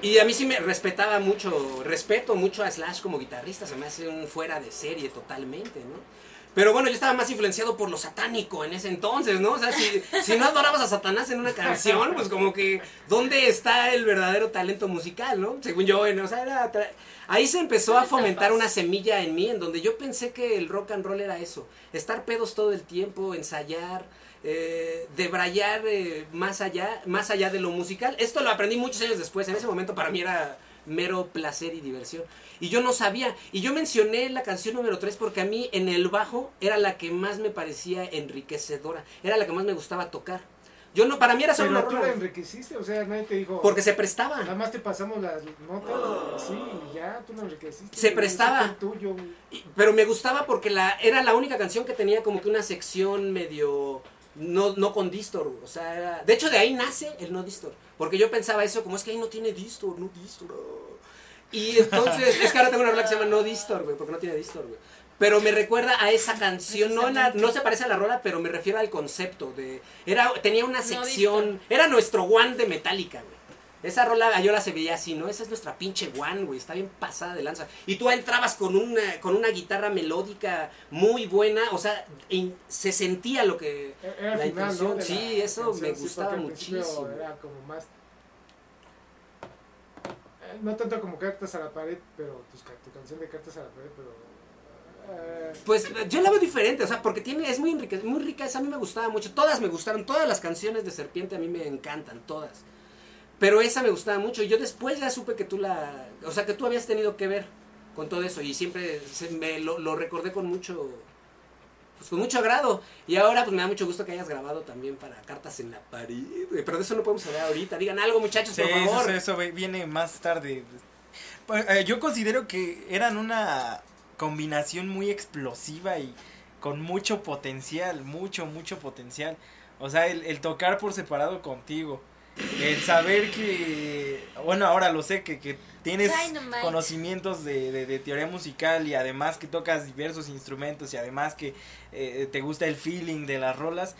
[SPEAKER 1] Y a mí sí me respetaba mucho, respeto mucho a Slash como guitarrista, se me hace un fuera de serie totalmente, ¿no? Pero bueno, yo estaba más influenciado por lo satánico en ese entonces, ¿no? O sea, si, si no adorabas a Satanás en una canción, pues como que, ¿dónde está el verdadero talento musical, no? Según yo, ¿no? o sea, era ahí se empezó a fomentar una semilla en mí, en donde yo pensé que el rock and roll era eso, estar pedos todo el tiempo, ensayar, eh, debrayar eh, más allá, más allá de lo musical. Esto lo aprendí muchos años después, en ese momento para mí era mero placer y diversión. Y yo no sabía, y yo mencioné la canción número 3 porque a mí en el bajo era la que más me parecía enriquecedora, era la que más me gustaba tocar. Yo no, para mí era solo
[SPEAKER 3] Pero
[SPEAKER 1] una
[SPEAKER 3] tú
[SPEAKER 1] rola,
[SPEAKER 3] la enriqueciste, o sea, nadie te dijo.
[SPEAKER 1] porque se
[SPEAKER 3] Nada
[SPEAKER 1] prestaba.
[SPEAKER 3] más te pasamos las notas así y ya, tú la enriqueciste.
[SPEAKER 1] Se prestaba.
[SPEAKER 3] tuyo.
[SPEAKER 1] Pero me gustaba porque la, era la única canción que tenía como que una sección medio no, no con distor, o sea, era- de hecho de ahí nace el no distor, porque yo pensaba eso como es que ahí no tiene distor, no distor. ah". Y entonces, es que ahora tengo una rola que se llama No Distor, güey, porque no tiene distor, güey. Pero me recuerda a esa canción, no, la- no se parece a la rola, pero me refiero al concepto de era tenía una
[SPEAKER 2] No
[SPEAKER 1] sección, era nuestro one de Metallica, güey. Esa rola yo la se veía así, ¿no? Esa es nuestra pinche one, güey. Está bien pasada de lanza. Y tú entrabas con una, con una guitarra melódica muy buena. O sea, in- se sentía lo que...
[SPEAKER 3] Era el
[SPEAKER 1] La
[SPEAKER 3] final, ¿no?
[SPEAKER 1] intención,
[SPEAKER 3] la
[SPEAKER 1] sí, eso
[SPEAKER 3] canción,
[SPEAKER 1] me
[SPEAKER 3] sí,
[SPEAKER 1] gustaba muchísimo.
[SPEAKER 3] Era como más. eh, No tanto como cartas a la pared, pero tu canción de cartas a la pared, pero. eh,
[SPEAKER 1] Pues yo la veo diferente, o sea, porque tiene, es muy, enrique- muy rica, esa a mí me gustaba mucho. Todas me gustaron, todas las canciones de Serpiente a mí me encantan, todas. Pero esa me gustaba mucho. Y yo después ya supe que tú la... O sea, que tú habías tenido que ver con todo eso. Y siempre se me lo, lo recordé con mucho... Pues con mucho agrado. Y ahora pues me da mucho gusto que hayas grabado también para Cartas en la Pared. Pero de eso no podemos hablar ahorita. Digan algo muchachos,
[SPEAKER 4] Sí,
[SPEAKER 1] por
[SPEAKER 4] eso,
[SPEAKER 1] favor.
[SPEAKER 4] eso ve- viene más tarde. Pues, eh, Yo considero que eran una combinación muy explosiva y con mucho potencial, mucho, mucho potencial. O sea, el, el tocar por separado contigo, el saber que, bueno, ahora lo sé, que, que tienes
[SPEAKER 2] Dynamite.
[SPEAKER 4] conocimientos de, de- de teoría musical y además que tocas diversos instrumentos y además que eh, te gusta el feeling de las rolas.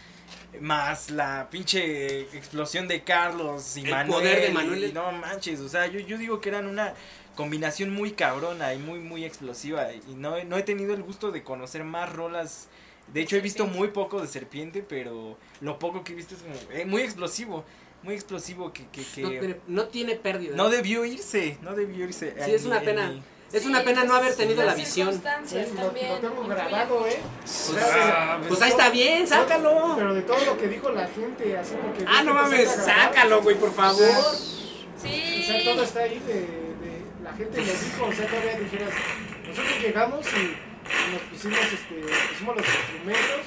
[SPEAKER 4] Más la pinche explosión de Carlos y
[SPEAKER 1] El
[SPEAKER 4] Manuel.
[SPEAKER 1] poder de Manuel.
[SPEAKER 4] y no manches, o sea, yo, yo digo que eran una combinación muy cabrona y muy, muy explosiva. Y no, he- no he tenido el gusto de conocer más rolas. De hecho, he visto muy poco de Serpiente, pero lo poco que he visto es como, eh, muy explosivo. Muy explosivo que, que, que
[SPEAKER 1] No, tiene, no tiene pérdida.
[SPEAKER 4] no debió irse. No debió irse.
[SPEAKER 1] Sí, es una pena. Es
[SPEAKER 2] Sí,
[SPEAKER 1] una pena no
[SPEAKER 2] pues,
[SPEAKER 1] haber tenido la visión.
[SPEAKER 3] sí, lo,
[SPEAKER 2] también
[SPEAKER 3] lo tengo grabado, ¿eh?
[SPEAKER 1] Pues,
[SPEAKER 4] Ah,
[SPEAKER 1] Pues ahí está bien, sácalo.
[SPEAKER 3] Pero de todo lo que dijo la gente, así porque.
[SPEAKER 1] Ah, no mames, sácalo, güey, por favor.
[SPEAKER 3] O sea,
[SPEAKER 2] Sí.
[SPEAKER 3] O sea, todo está ahí de, de- la gente lo dijo, o sea, todavía dijeras, nosotros llegamos y nos pusimos, este, pusimos los instrumentos,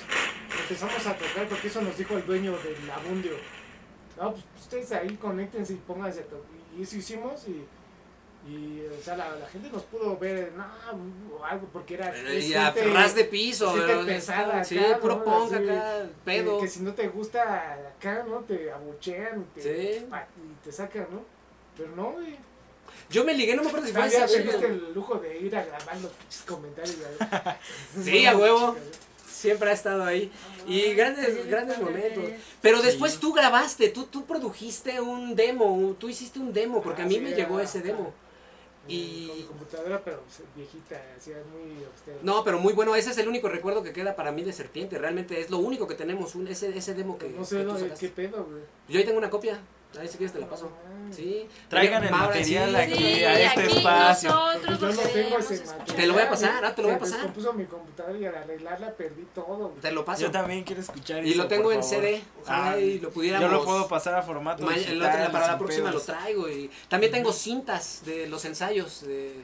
[SPEAKER 3] empezamos a tocar, porque eso nos dijo el dueño del abundio. No, pues ustedes ahí conéctense y pónganse a. Y eso hicimos y, Y, o sea, la, la gente nos pudo ver, no, o algo, porque era.
[SPEAKER 1] Ya,
[SPEAKER 3] gente-
[SPEAKER 1] ras de piso, pero-
[SPEAKER 3] pesada
[SPEAKER 1] sí,
[SPEAKER 3] acá,
[SPEAKER 1] puro
[SPEAKER 3] ¿no?
[SPEAKER 1] punk
[SPEAKER 3] Así,
[SPEAKER 1] acá, pedo.
[SPEAKER 3] Que, que si no te gusta acá, ¿no? Te abuchean te,
[SPEAKER 1] Sí.
[SPEAKER 3] y te sacan, ¿no? Pero no, güey.
[SPEAKER 1] Yo me ligué, no me acuerdo si fue
[SPEAKER 3] diste
[SPEAKER 1] año.
[SPEAKER 3] el lujo de ir a grabar los comentarios.
[SPEAKER 1] Sí, a huevo. Siempre ha estado ahí. Y grandes, grandes momentos. Pero después
[SPEAKER 4] Sí.
[SPEAKER 1] tú grabaste, tú, tú produjiste un demo, tú hiciste un demo, porque a
[SPEAKER 3] Ah,
[SPEAKER 1] mí
[SPEAKER 3] sí,
[SPEAKER 1] me llegó ese demo.
[SPEAKER 3] Y... Con mi computadora, pero viejita, así muy austera.
[SPEAKER 1] No, pero muy bueno, ese es el único recuerdo que queda para mí de Serpiente, realmente es lo único que tenemos, un, ese, ese demo que,
[SPEAKER 3] no sé
[SPEAKER 1] que tú
[SPEAKER 3] no, qué pedo, güey.
[SPEAKER 1] Yo ahí tengo una copia, ahí si quieres te la paso.
[SPEAKER 3] Mames.
[SPEAKER 1] Sí.
[SPEAKER 4] Traigan el material
[SPEAKER 1] sí.
[SPEAKER 4] aquí,
[SPEAKER 2] Sí,
[SPEAKER 4] a este
[SPEAKER 2] aquí
[SPEAKER 4] espacio.
[SPEAKER 2] nosotros
[SPEAKER 3] yo
[SPEAKER 2] lo
[SPEAKER 3] no tengo ese material.
[SPEAKER 1] Te lo voy a pasar, ah, te lo voy a pasar.
[SPEAKER 3] descompuso mi computadora y al arreglarla perdí todo.
[SPEAKER 1] Te lo paso.
[SPEAKER 4] Yo también quiero escuchar
[SPEAKER 1] Y
[SPEAKER 4] eso,
[SPEAKER 1] lo tengo
[SPEAKER 4] por
[SPEAKER 1] en
[SPEAKER 4] favor.
[SPEAKER 1] CD, ojalá
[SPEAKER 4] Ah,
[SPEAKER 1] y lo pudiéramos.
[SPEAKER 4] Yo lo puedo pasar a formato
[SPEAKER 1] el otro- para la próxima
[SPEAKER 4] pedos.
[SPEAKER 1] lo traigo y también tengo cintas de los ensayos de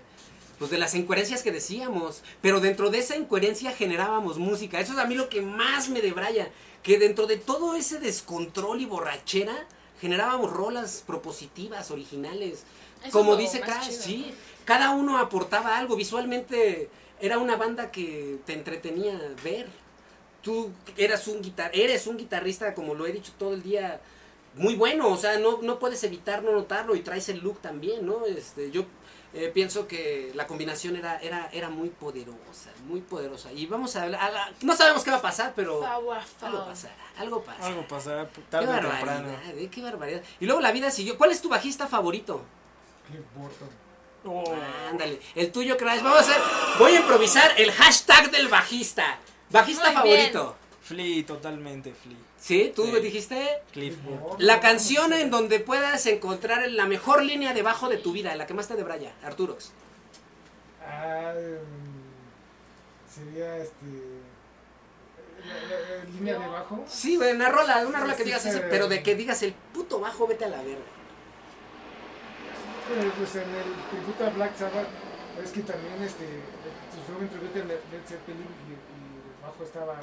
[SPEAKER 1] pues de las incoherencias que decíamos, pero dentro de esa incoherencia generábamos música. Eso es a mí lo que más me debraya, que dentro de todo ese descontrol y borrachera generábamos rolas propositivas, originales.
[SPEAKER 2] Eso
[SPEAKER 1] Como dice
[SPEAKER 2] chido,
[SPEAKER 1] sí, cada uno aportaba algo, visualmente era una banda que te entretenía ver. Tú eras un guitar eres un guitarrista, como lo he dicho todo el día, muy bueno, o sea, no, no puedes evitar no notarlo y traes el look también, ¿no? Este, yo eh, pienso que la combinación era, era, era muy poderosa, muy poderosa. Y vamos a hablar, a la- no sabemos qué va a pasar, pero algo pasará, algo pasará.
[SPEAKER 4] Algo pasará
[SPEAKER 1] Qué
[SPEAKER 4] tarde o
[SPEAKER 1] barbaridad,
[SPEAKER 4] temprano.
[SPEAKER 1] eh, qué barbaridad. Y luego la vida siguió. ¿Cuál es tu bajista favorito?
[SPEAKER 3] Cliff Burton.
[SPEAKER 4] Oh.
[SPEAKER 1] Ándale, el tuyo, Crash. Vamos a hacer, voy a improvisar el hashtag del bajista. Bajista
[SPEAKER 2] Muy
[SPEAKER 1] favorito.
[SPEAKER 4] Flea, totalmente Flea.
[SPEAKER 1] ¿Sí? ¿Tú
[SPEAKER 4] Sí.
[SPEAKER 1] me dijiste?
[SPEAKER 4] Cliff Burton.
[SPEAKER 1] La canción en donde puedas encontrar la mejor línea debajo de tu vida, la que más te debraya, Arturox.
[SPEAKER 3] Ah, em, sería este. La, la- la línea de bajo.
[SPEAKER 1] Sí, güey, una rola, una rola que
[SPEAKER 3] Sí,
[SPEAKER 1] digas ese, pero de que digas el puto bajo, vete a la verga.
[SPEAKER 3] Eh, Pues en el tributo a Black Sabbath, es que también este. Fue un tributo a Led Zeppelin bajo estaba.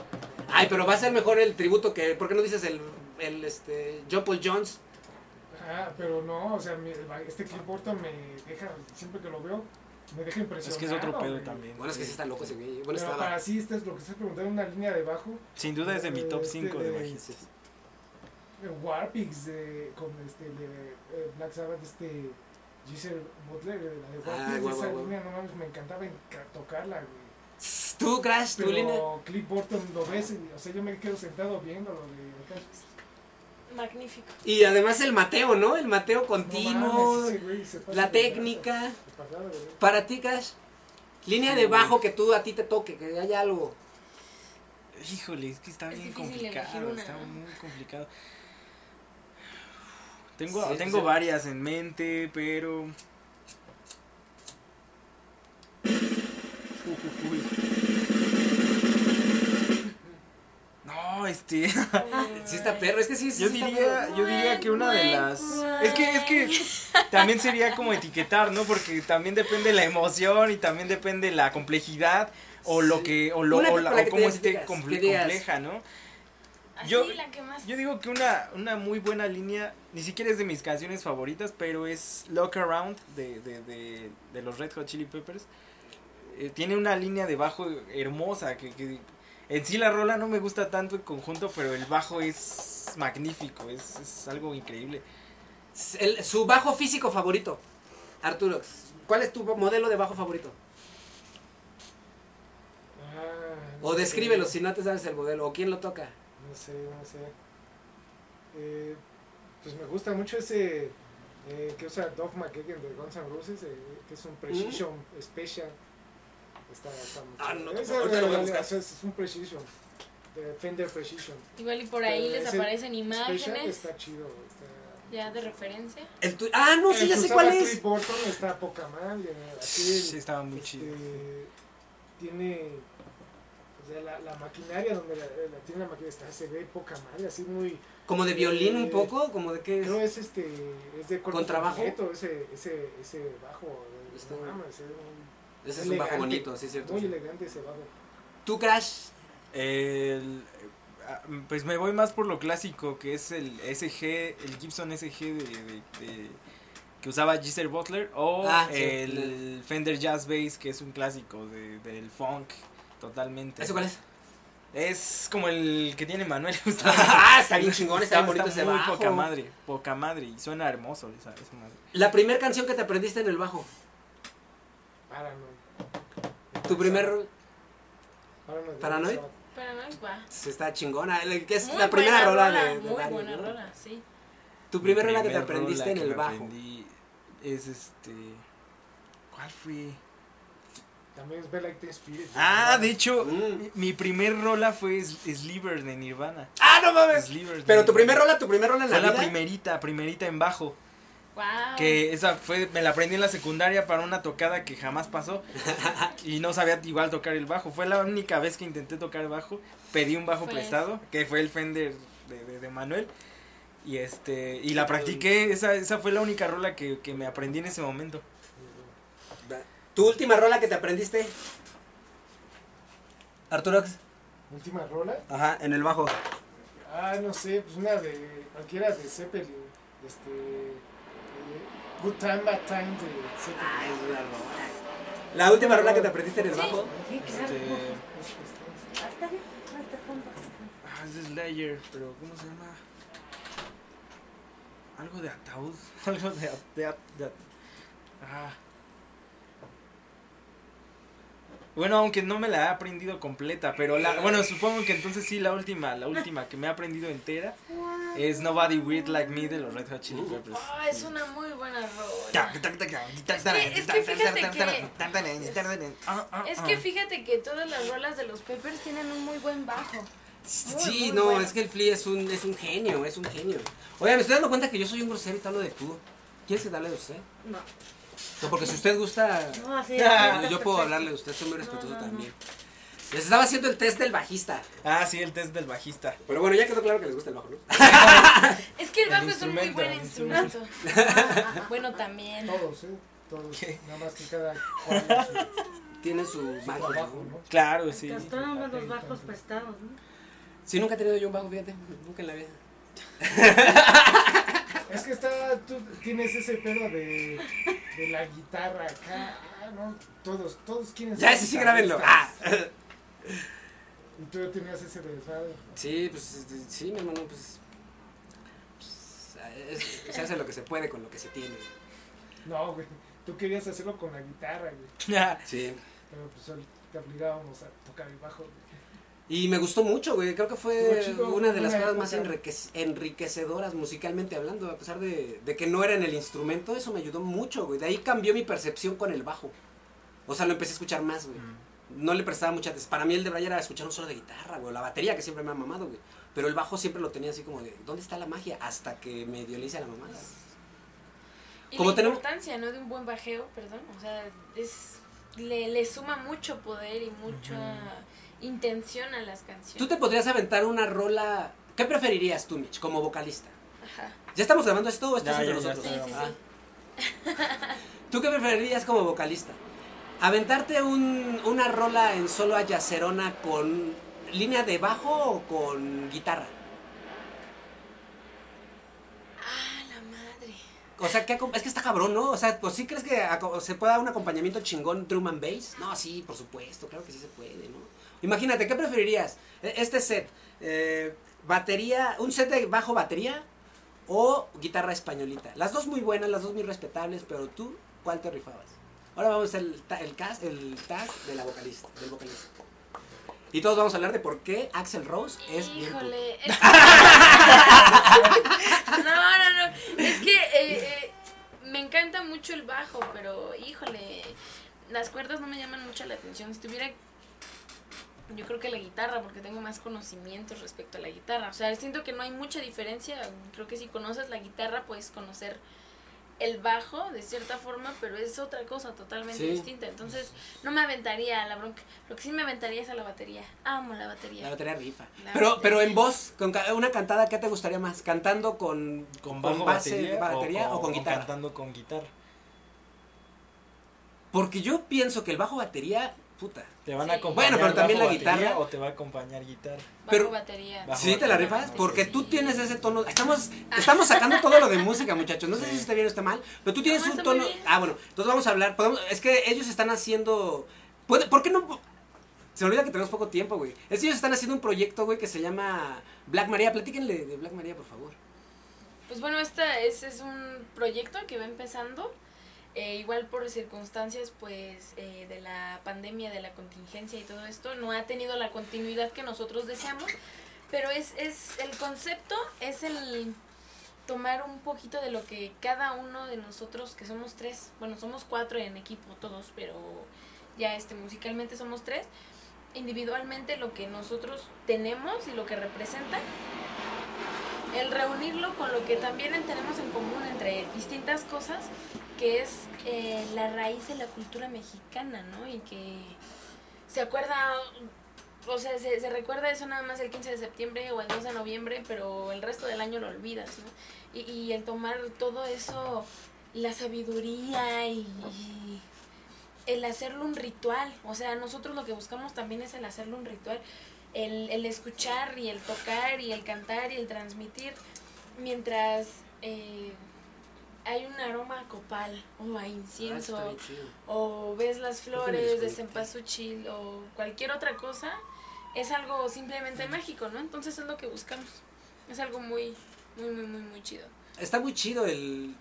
[SPEAKER 1] Ay, pero va a ser mejor el tributo que, ¿por qué no dices el, el este, John Paul Jones?
[SPEAKER 3] Ajá, pero no, o sea, mi- este Cliff Burton me deja, siempre que lo veo, me deja impresionado.
[SPEAKER 4] Es que es otro pedo también.
[SPEAKER 1] Bueno, es que sí está loco ese güey. Bueno,
[SPEAKER 3] Pero
[SPEAKER 1] estaba.
[SPEAKER 3] para sí, esto es lo que estás preguntando, una línea de bajo.
[SPEAKER 4] Sin duda es de mi top
[SPEAKER 3] Este,
[SPEAKER 4] 5 de
[SPEAKER 3] de-
[SPEAKER 4] bajistas.
[SPEAKER 3] eh, Warpix de, con este de eh, Black Sabbath, este Giselle Butler, de la de
[SPEAKER 1] Ah,
[SPEAKER 3] Warpix,
[SPEAKER 1] guau,
[SPEAKER 3] esa
[SPEAKER 1] guau, guau.
[SPEAKER 3] línea no mames, me encantaba enca- tocarla, güey.
[SPEAKER 1] Tú, Crash, tu línea.
[SPEAKER 3] Pero Cliff Burton lo ves, y, o sea, yo me quedo sentado viéndolo de acá.
[SPEAKER 2] Magnífico.
[SPEAKER 1] Y además el Mateo, ¿no? El Mateo
[SPEAKER 3] No
[SPEAKER 1] continuo.
[SPEAKER 3] mames, güey pasa
[SPEAKER 1] la técnica.
[SPEAKER 3] lanza.
[SPEAKER 1] Para ti, Crash. Línea
[SPEAKER 4] Sí,
[SPEAKER 1] de
[SPEAKER 4] güey.
[SPEAKER 1] bajo que tú a ti te toque, que haya algo.
[SPEAKER 4] Híjole, es que está
[SPEAKER 2] Es
[SPEAKER 4] bien complicado.
[SPEAKER 2] una,
[SPEAKER 4] Está
[SPEAKER 2] ¿no?
[SPEAKER 4] muy complicado. Tengo,
[SPEAKER 1] Sí,
[SPEAKER 4] tengo
[SPEAKER 1] sí.
[SPEAKER 4] varias en mente, pero.
[SPEAKER 1] Sí está perro, es que sí, sí,
[SPEAKER 4] Yo
[SPEAKER 1] sí
[SPEAKER 4] diría,
[SPEAKER 1] perro.
[SPEAKER 4] yo diría que una de las. Es que, es que también sería como etiquetar, ¿no? Porque también depende la emoción y también depende la complejidad o lo que, o, lo, o, la- cómo esté comple- compleja, ¿no?
[SPEAKER 2] Así
[SPEAKER 4] Yo-
[SPEAKER 2] la que más.
[SPEAKER 4] Yo digo que una, una muy buena línea, ni siquiera es de mis canciones favoritas, pero es Look Around de, de, de, de los Red Hot Chili Peppers. Eh, tiene una línea de bajo hermosa, que, que en sí la rola no me gusta tanto en conjunto, pero el bajo es magnífico, es, es algo increíble.
[SPEAKER 1] El- su bajo físico favorito, Arturox. ¿Cuál es tu modelo de bajo favorito?
[SPEAKER 3] Ah,
[SPEAKER 1] O
[SPEAKER 3] no sé.
[SPEAKER 1] descríbelo si no te sabes el modelo. ¿O quién lo toca?
[SPEAKER 3] No sé, no sé. Eh, pues me gusta mucho ese eh, que usa Dove McKagan de Guns N' Roses, eh, que es un Precision Special. Está, está muy
[SPEAKER 1] Ah, no,
[SPEAKER 3] Ese,
[SPEAKER 1] ahorita lo voy a
[SPEAKER 3] eh,
[SPEAKER 1] buscar.
[SPEAKER 3] es, es un Precision, de Fender Precision.
[SPEAKER 2] Igual y por ahí
[SPEAKER 3] Pero
[SPEAKER 2] les aparecen imágenes
[SPEAKER 3] está chido. Está,
[SPEAKER 2] ya de referencia.
[SPEAKER 1] El tu- ah, no, sí,
[SPEAKER 3] El
[SPEAKER 1] ya sé cuál es.
[SPEAKER 3] Burton está poca madre. Así
[SPEAKER 4] Sí, estaba muy
[SPEAKER 3] este,
[SPEAKER 4] chido.
[SPEAKER 3] Tiene. O sea, la, la maquinaria donde la, la- tiene la maquinaria está, se ve poca madre, así muy.
[SPEAKER 1] Como de violín un
[SPEAKER 3] Eh,
[SPEAKER 1] poco, como de qué es.
[SPEAKER 3] Creo es este. Es de cuerpo
[SPEAKER 1] ¿Contrabajo?
[SPEAKER 3] completo, ese, ese, ese bajo.
[SPEAKER 1] Está-
[SPEAKER 3] no mames, es un-
[SPEAKER 1] Ese es un bajo bonito, sí, es cierto.
[SPEAKER 3] Muy
[SPEAKER 1] sí.
[SPEAKER 3] elegante ese bajo.
[SPEAKER 1] ¿Tú, Crash?
[SPEAKER 4] El, ah, pues me voy más por lo clásico, que es el SG, el Gibson SG de, de, de, que usaba Geezer Butler o
[SPEAKER 1] Ah, sí.
[SPEAKER 4] el Fender Jazz Bass que es un clásico de- del funk totalmente.
[SPEAKER 1] ¿Ese cuál es?
[SPEAKER 4] Es como el que tiene Manuel
[SPEAKER 1] ah, está bien chingón, está, bien bonito ese
[SPEAKER 4] muy
[SPEAKER 1] bajo.
[SPEAKER 4] poca madre, poca madre y suena hermoso esa, esa madre.
[SPEAKER 1] La primera canción que te aprendiste en el bajo.
[SPEAKER 3] Paranoid.
[SPEAKER 1] Tu primer...
[SPEAKER 3] Paranoid.
[SPEAKER 1] Paranoid.
[SPEAKER 2] No es va.
[SPEAKER 1] Sí, Está chingona, que es
[SPEAKER 2] Muy
[SPEAKER 1] la primera
[SPEAKER 2] buena
[SPEAKER 1] rola, de, de
[SPEAKER 2] Muy
[SPEAKER 1] Dani,
[SPEAKER 2] buena
[SPEAKER 1] ¿no?
[SPEAKER 2] rola, sí.
[SPEAKER 1] Tu primera
[SPEAKER 4] Mi
[SPEAKER 1] rola que te
[SPEAKER 4] primer
[SPEAKER 1] aprendiste
[SPEAKER 4] rola
[SPEAKER 1] en
[SPEAKER 4] que
[SPEAKER 1] el
[SPEAKER 4] me
[SPEAKER 1] bajo.
[SPEAKER 4] aprendí es este ¿Cuál fue?
[SPEAKER 3] También es Bell Like Teen Spirit.
[SPEAKER 4] Ah, de hecho,
[SPEAKER 1] Mm.
[SPEAKER 4] mi, mi primer rola fue Sliver de Nirvana.
[SPEAKER 1] Ah, no mames.
[SPEAKER 4] Sliver de
[SPEAKER 1] Pero tu primer rola, tu primer rola en la
[SPEAKER 4] Fue la
[SPEAKER 1] vida.
[SPEAKER 4] primerita, primerita en bajo.
[SPEAKER 2] Wow.
[SPEAKER 4] Que esa fue, me la aprendí en la secundaria para una tocada que jamás pasó. y no sabía igual tocar el bajo. Fue la única vez que intenté tocar el bajo. Pedí un bajo prestado, que fue el Fender de, de- de Manuel. Y este y la practiqué. Esa, esa fue la única rola que, que me aprendí en ese momento.
[SPEAKER 1] Tu última rola que te aprendiste. Arturo.
[SPEAKER 3] Última rola.
[SPEAKER 1] Ajá, en el bajo.
[SPEAKER 3] Ah, no sé, pues una de cualquiera de Zeppelin. Este. Good Time, Bad Time de Zeppelin.
[SPEAKER 1] La última rola que te aprendiste en el bajo.
[SPEAKER 5] Sí, claro.
[SPEAKER 4] Este,
[SPEAKER 5] Ah. Ah,
[SPEAKER 4] ah, es de Slayer, pero ¿cómo se llama? Algo de ataúd. Algo de, de, de- ah. Bueno, aunque no me la he aprendido completa, pero la, bueno, supongo que entonces sí la última, la última que me he aprendido entera es Nobody Weird Like Me de los Red Hot Chili Peppers.
[SPEAKER 2] Oh, es una muy buena rola.
[SPEAKER 4] Es
[SPEAKER 2] que fíjate que-
[SPEAKER 4] Ah, ah,
[SPEAKER 2] Es
[SPEAKER 4] ah.
[SPEAKER 2] que fíjate que todas las rolas de los Peppers tienen un muy buen bajo. Muy,
[SPEAKER 1] Sí,
[SPEAKER 2] muy
[SPEAKER 1] no,
[SPEAKER 2] bueno.
[SPEAKER 1] es que el Flea es un, es un genio, es un genio. Oiga, me estoy dando cuenta que yo soy un grosero y te hablo de tú. ¿Quieres que te hable de usted?
[SPEAKER 5] No.
[SPEAKER 1] No, porque si usted gusta,
[SPEAKER 5] No, así
[SPEAKER 4] Ah,
[SPEAKER 1] yo, yo puedo hablarle de usted, soy muy respetuoso también. Les estaba haciendo el test del bajista.
[SPEAKER 4] Ah, sí, el test del bajista.
[SPEAKER 1] Pero bueno, ya quedó claro que les gusta el bajo, ¿no?
[SPEAKER 2] Es que el
[SPEAKER 4] El
[SPEAKER 2] bajo es un muy buen
[SPEAKER 4] el
[SPEAKER 2] instrumento. bueno, también.
[SPEAKER 3] Todos, ¿eh? Todos.
[SPEAKER 4] ¿Qué?
[SPEAKER 3] Nada más que cada cual
[SPEAKER 1] Tiene su
[SPEAKER 3] su
[SPEAKER 1] magia.
[SPEAKER 3] trabajo,
[SPEAKER 1] ¿no?
[SPEAKER 3] ¿no?
[SPEAKER 4] Claro, sí.
[SPEAKER 5] Gastamos los bajos prestados, ¿no?
[SPEAKER 1] Sí, nunca he tenido yo un bajo, fíjate, nunca en la vida.
[SPEAKER 3] Es que está, tú tienes ese pedo de, de la guitarra acá. Ah, no, todos, todos quieren
[SPEAKER 1] Ya, ese sí, grábenlo. Ah.
[SPEAKER 3] Y tú tenías ese desmadre.
[SPEAKER 1] Sí, pues este, sí, mi hermano, pues, pues, es- se hace lo que se puede con lo que se tiene.
[SPEAKER 3] No, güey. Tú querías hacerlo con la guitarra, güey.
[SPEAKER 1] Sí.
[SPEAKER 3] Pero pues te obligábamos a tocar el bajo. güey.
[SPEAKER 1] Y me gustó mucho, güey. Creo que fue una de las cosas más enriquecedoras musicalmente hablando, a pesar de, de que no era en el instrumento, eso me ayudó mucho, güey. De ahí cambió mi percepción con el bajo. O sea, lo empecé a escuchar más, güey. No le prestaba mucha atención. Para mí el de Brian era escuchar un solo de guitarra, güey. La batería que siempre me ha mamado, güey. Pero el bajo siempre lo tenía así como de, ¿dónde está la magia? Hasta que me dio la mamada.
[SPEAKER 2] Y
[SPEAKER 1] Como
[SPEAKER 2] la
[SPEAKER 1] tenemos-
[SPEAKER 2] importancia, ¿no? De un buen bajeo, perdón. O sea, es le, le suma mucho poder y mucha intención a las canciones.
[SPEAKER 1] Tú te podrías aventar una rola... ¿Qué preferirías tú, Mitch, como vocalista?
[SPEAKER 2] Ajá.
[SPEAKER 1] ¿Ya estamos grabando esto o esto
[SPEAKER 4] Ya,
[SPEAKER 1] es entre
[SPEAKER 4] ya, ya
[SPEAKER 1] nosotros?
[SPEAKER 2] Sí, sí, sí.
[SPEAKER 1] Ah. ¿Tú qué preferirías como vocalista? ¿Aventarte un- una rola en solo a yacerona con línea de bajo o con guitarra?
[SPEAKER 2] Ah, la madre.
[SPEAKER 1] O sea, ¿qué acom- es que está cabrón, ¿no? O sea, pues sí crees que se puede dar un acompañamiento chingón drum and bass. No, sí, por supuesto, claro que sí se puede, ¿no? Imagínate, ¿qué preferirías? E- Este set, eh, batería, un set de bajo batería o guitarra españolita. Las dos muy buenas, las dos muy respetables, pero tú, ¿cuál te rifabas? Ahora vamos al el cast, el tag de la vocalista, del vocalista. Y todos vamos a hablar de por qué Axel Rose es bien.
[SPEAKER 2] Híjole. es- no, no, no. Es que eh, eh, me encanta mucho el bajo, pero híjole, las cuerdas no me llaman mucho la atención. Si tuviera, yo creo que la guitarra, porque tengo más conocimientos respecto a la guitarra. O sea, siento que no hay mucha diferencia. Creo que si conoces la guitarra, puedes conocer el bajo de cierta forma, pero es otra cosa totalmente
[SPEAKER 1] Sí.
[SPEAKER 2] distinta. Entonces, no me aventaría a la bronca. Lo que sí me aventaría es a la batería. Amo la batería.
[SPEAKER 1] La batería rifa.
[SPEAKER 2] La
[SPEAKER 1] Pero,
[SPEAKER 2] batería.
[SPEAKER 1] pero en voz, con ca- una cantada, ¿qué te gustaría más? ¿Cantando con,
[SPEAKER 4] ¿Con bajo
[SPEAKER 1] base
[SPEAKER 4] batería,
[SPEAKER 1] de batería o con, guitarra?
[SPEAKER 4] cantando con guitarra.
[SPEAKER 1] Porque yo pienso que el bajo batería puta.
[SPEAKER 4] ¿Te van
[SPEAKER 2] Sí.
[SPEAKER 4] a acompañar
[SPEAKER 1] Bueno, pero también
[SPEAKER 4] bajo
[SPEAKER 1] la guitarra.
[SPEAKER 4] o te va a acompañar guitarra?
[SPEAKER 2] Bajo
[SPEAKER 1] Pero-
[SPEAKER 2] batería.
[SPEAKER 4] Bajo
[SPEAKER 1] ¿Sí te la rifas? Porque tú
[SPEAKER 2] Sí.
[SPEAKER 1] tienes ese tono. Estamos, estamos sacando todo lo de música, muchachos. No sé
[SPEAKER 4] Sí.
[SPEAKER 1] si está bien o está mal, pero tú tienes
[SPEAKER 2] No,
[SPEAKER 1] un tono. Ah, bueno, entonces vamos a hablar. podemos- es que ellos están haciendo. ¿puede- ¿Por qué no? Se me olvida que tenemos poco tiempo, güey. Es que ellos están haciendo un proyecto, güey, que se llama Black María. Platíquenle de Black María, por favor.
[SPEAKER 2] Pues bueno, esta es, es un proyecto que va empezando. Eh, igual por circunstancias pues eh, de la pandemia, de la contingencia y todo esto, no ha tenido la continuidad que nosotros deseamos, pero es, es el concepto, es el tomar un poquito de lo que cada uno de nosotros, que somos tres, bueno, somos cuatro en equipo todos, pero ya este musicalmente somos tres, individualmente lo que nosotros tenemos y lo que representa el reunirlo con lo que también tenemos en común entre distintas cosas, que es eh, la raíz de la cultura mexicana, ¿no? Y que se acuerda, o sea, se, recuerda eso nada más el 15 de septiembre o el 2 de noviembre, pero el resto del año lo olvidas, ¿no? Y, el tomar todo eso, la sabiduría y, y el hacerlo un ritual, o sea, nosotros lo que buscamos también es el hacerlo un ritual el, el escuchar y el tocar y el cantar y el transmitir mientras eh, hay un aroma a copal o a incienso
[SPEAKER 1] Ah, chido.
[SPEAKER 2] o ves las flores de cempasúchil o cualquier otra cosa es algo simplemente mágico, ¿no? Entonces es lo que buscamos. Es algo muy, muy, muy, muy, muy chido.
[SPEAKER 1] Está muy chido el.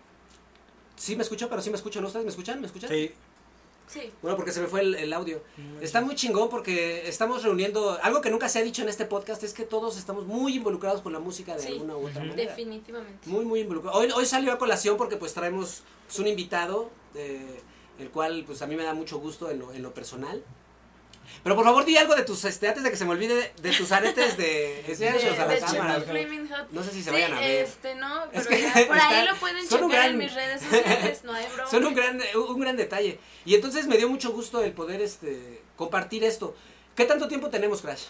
[SPEAKER 1] Sí me escucho, pero sí me escucho. ¿No ustedes me escuchan? ¿Me escuchan?
[SPEAKER 4] Sí.
[SPEAKER 2] Sí.
[SPEAKER 1] Bueno, porque se me fue el, el audio. Está muy chingón porque estamos reuniendo. Algo que nunca se ha dicho en este podcast es que todos estamos muy involucrados con la música de
[SPEAKER 2] Sí.
[SPEAKER 1] alguna u otra manera.
[SPEAKER 2] Definitivamente.
[SPEAKER 1] Muy, muy involucrado. Hoy, hoy salió a colación porque pues traemos pues, un invitado, eh, el cual pues a mí me da mucho gusto en lo, en lo personal. Pero por favor di algo de tus, este, antes de que se me olvide, de tus aretes de...
[SPEAKER 2] De,
[SPEAKER 1] enséñaselos a la cámara.
[SPEAKER 2] Hot.
[SPEAKER 1] No sé si se
[SPEAKER 2] Sí,
[SPEAKER 1] vayan a ver.
[SPEAKER 2] este no,
[SPEAKER 1] Es
[SPEAKER 2] pero
[SPEAKER 1] que
[SPEAKER 2] ya por ahí lo pueden
[SPEAKER 1] son un
[SPEAKER 2] checar
[SPEAKER 1] gran-
[SPEAKER 2] en mis redes sociales, no hay broma.
[SPEAKER 1] Son un gran, un gran detalle. Y entonces me dio mucho gusto el poder este, compartir esto. ¿Qué tanto tiempo tenemos, Crash?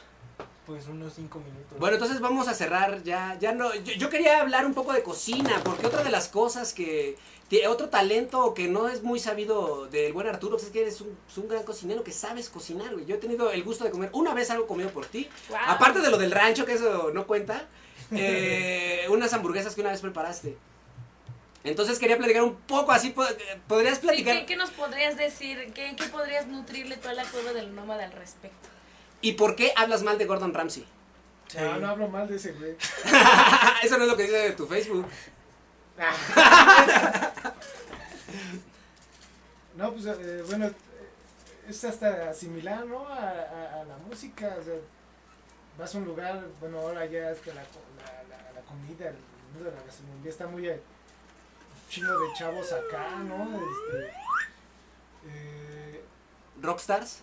[SPEAKER 4] Pues unos cinco minutos.
[SPEAKER 1] Bueno, entonces vamos a cerrar. Ya, ya no. Yo, yo quería hablar un poco de cocina, porque otra de las cosas que. Otro talento que no es muy sabido del buen Arturo, pues es que eres un, es un gran cocinero que sabes cocinar, güey. Yo he tenido el gusto de comer una vez algo comido por ti.
[SPEAKER 2] Wow.
[SPEAKER 1] Aparte de lo del rancho, que eso no cuenta. eh, unas hamburguesas que una vez preparaste. Entonces quería platicar un poco así. po- ¿Podrías
[SPEAKER 2] Sí,
[SPEAKER 1] platicar?
[SPEAKER 2] ¿qué, qué nos podrías decir? ¿Qué, qué podrías nutrirle toda la cueva del nómada al respecto?
[SPEAKER 1] ¿Y por qué hablas mal de Gordon Ramsay?
[SPEAKER 4] Sí.
[SPEAKER 3] No, no hablo mal de ese güey.
[SPEAKER 1] Eso no es lo que dice de tu Facebook.
[SPEAKER 3] No, pues eh, bueno, es hasta similar, ¿no? A, a- la música. Vas a un lugar, bueno, ahora ya co- la, la, la comida, el mundo de la gastronomía está muy eh, chino de chavos acá, ¿no? Este, eh,
[SPEAKER 1] Rockstars.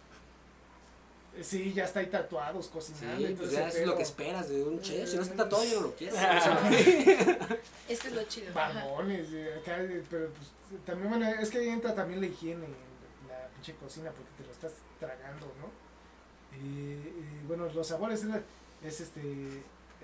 [SPEAKER 3] Sí, ya está ahí tatuados,
[SPEAKER 1] Sí,
[SPEAKER 3] cocinando. todo
[SPEAKER 1] pues ya es lo que esperas de un chef. Si no está tatuado, yo no lo quiero.
[SPEAKER 2] Esto es lo chido.
[SPEAKER 3] eh, acá, pero pues también, bueno, es que ahí entra también la higiene en la pinche cocina porque te lo estás tragando, ¿no? Y, y, bueno, los sabores es, es este,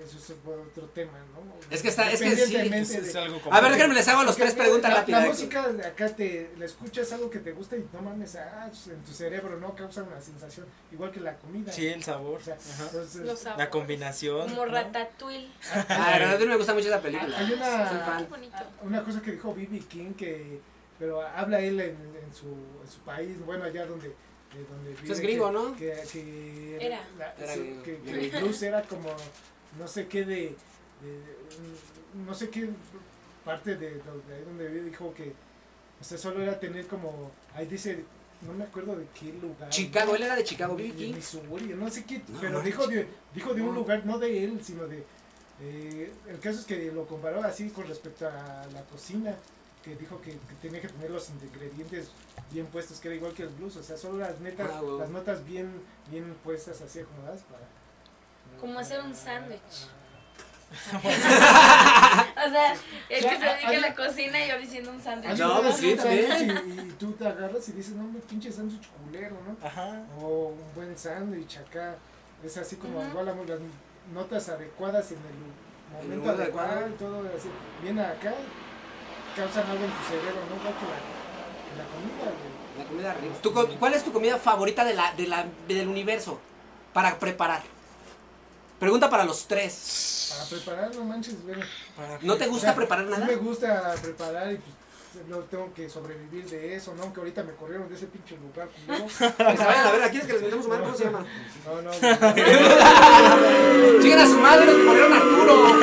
[SPEAKER 3] eso es otro tema, ¿no?
[SPEAKER 1] Es que está- es que sí,
[SPEAKER 4] Es, es algo
[SPEAKER 1] A ver, déjenme les hago los
[SPEAKER 3] porque
[SPEAKER 1] tres preguntas
[SPEAKER 3] la,
[SPEAKER 1] rápidas.
[SPEAKER 3] La música de acá te la escuchas algo que te gusta y no mames, ah, pues, en tu cerebro, ¿no? Causa una sensación, igual que la comida.
[SPEAKER 4] Sí, el sabor.
[SPEAKER 3] O sea,
[SPEAKER 4] Ajá.
[SPEAKER 3] entonces,
[SPEAKER 2] Los sabores.
[SPEAKER 4] La combinación.
[SPEAKER 2] Como
[SPEAKER 4] ¿no?
[SPEAKER 2] ratatouille.
[SPEAKER 1] Ah, la verdad me gusta mucho esa película.
[SPEAKER 3] Hay una-
[SPEAKER 2] bonito.
[SPEAKER 3] una cosa que dijo B.B. King que pero habla él en, en su, en su país bueno allá donde donde vive,
[SPEAKER 1] es gringo,
[SPEAKER 3] que-
[SPEAKER 1] ¿no?
[SPEAKER 3] que, que
[SPEAKER 2] Era.
[SPEAKER 3] la-
[SPEAKER 1] Era gringo.
[SPEAKER 3] que, que el blues era como no sé qué de, de- no sé qué parte de, donde ahí donde dijo que o sea solo era tener como ahí dice no me acuerdo de qué lugar
[SPEAKER 1] Chicago, él era de Chicago,
[SPEAKER 3] de, de
[SPEAKER 1] King.
[SPEAKER 3] Missouri, no sé qué,
[SPEAKER 1] No,
[SPEAKER 3] pero
[SPEAKER 1] no,
[SPEAKER 3] dijo de, dijo de un lugar, no de él, sino de... eh, el caso es que lo comparó así con respecto a la cocina, que dijo que, que tenía que tener los ingredientes bien puestos, que era igual que el blues, o sea, solo las netas, las notas bien, bien puestas así acomodadas para...
[SPEAKER 2] Como hacer un sándwich. O sea, el que se dedica a la cocina y yo diciendo un sándwich.
[SPEAKER 3] Hay
[SPEAKER 1] No,
[SPEAKER 3] un
[SPEAKER 1] pues sí, también.
[SPEAKER 3] Y, y tú te agarras y dices, no, me pinche sándwich culero, ¿no?
[SPEAKER 4] Ajá.
[SPEAKER 3] O un buen sándwich acá. Es así como
[SPEAKER 2] Ujú.
[SPEAKER 3] igual las las notas adecuadas en el momento adecuado y todo así. Viene acá, causan algo en tu cerebro, ¿no? Igual que la, comida, güey.
[SPEAKER 1] La comida rica. ¿Tu co- ¿Cuál es tu comida favorita de la, de la, del universo para preparar? Pregunta para los tres.
[SPEAKER 3] Para preparar, no manches, bueno.
[SPEAKER 1] ¿No te
[SPEAKER 3] O
[SPEAKER 1] gusta
[SPEAKER 3] sea,
[SPEAKER 1] preparar
[SPEAKER 3] sí
[SPEAKER 1] nada?
[SPEAKER 3] me gusta preparar y pues no tengo que sobrevivir de eso, ¿no? Aunque ahorita me corrieron de ese pinche lugar.
[SPEAKER 1] Que se vayan a ver, ¿a quién es que les metemos su mano? ¿Cómo se llama?
[SPEAKER 3] No, no. no.
[SPEAKER 1] Lleguen a su madre, los que corrieron a Arturo.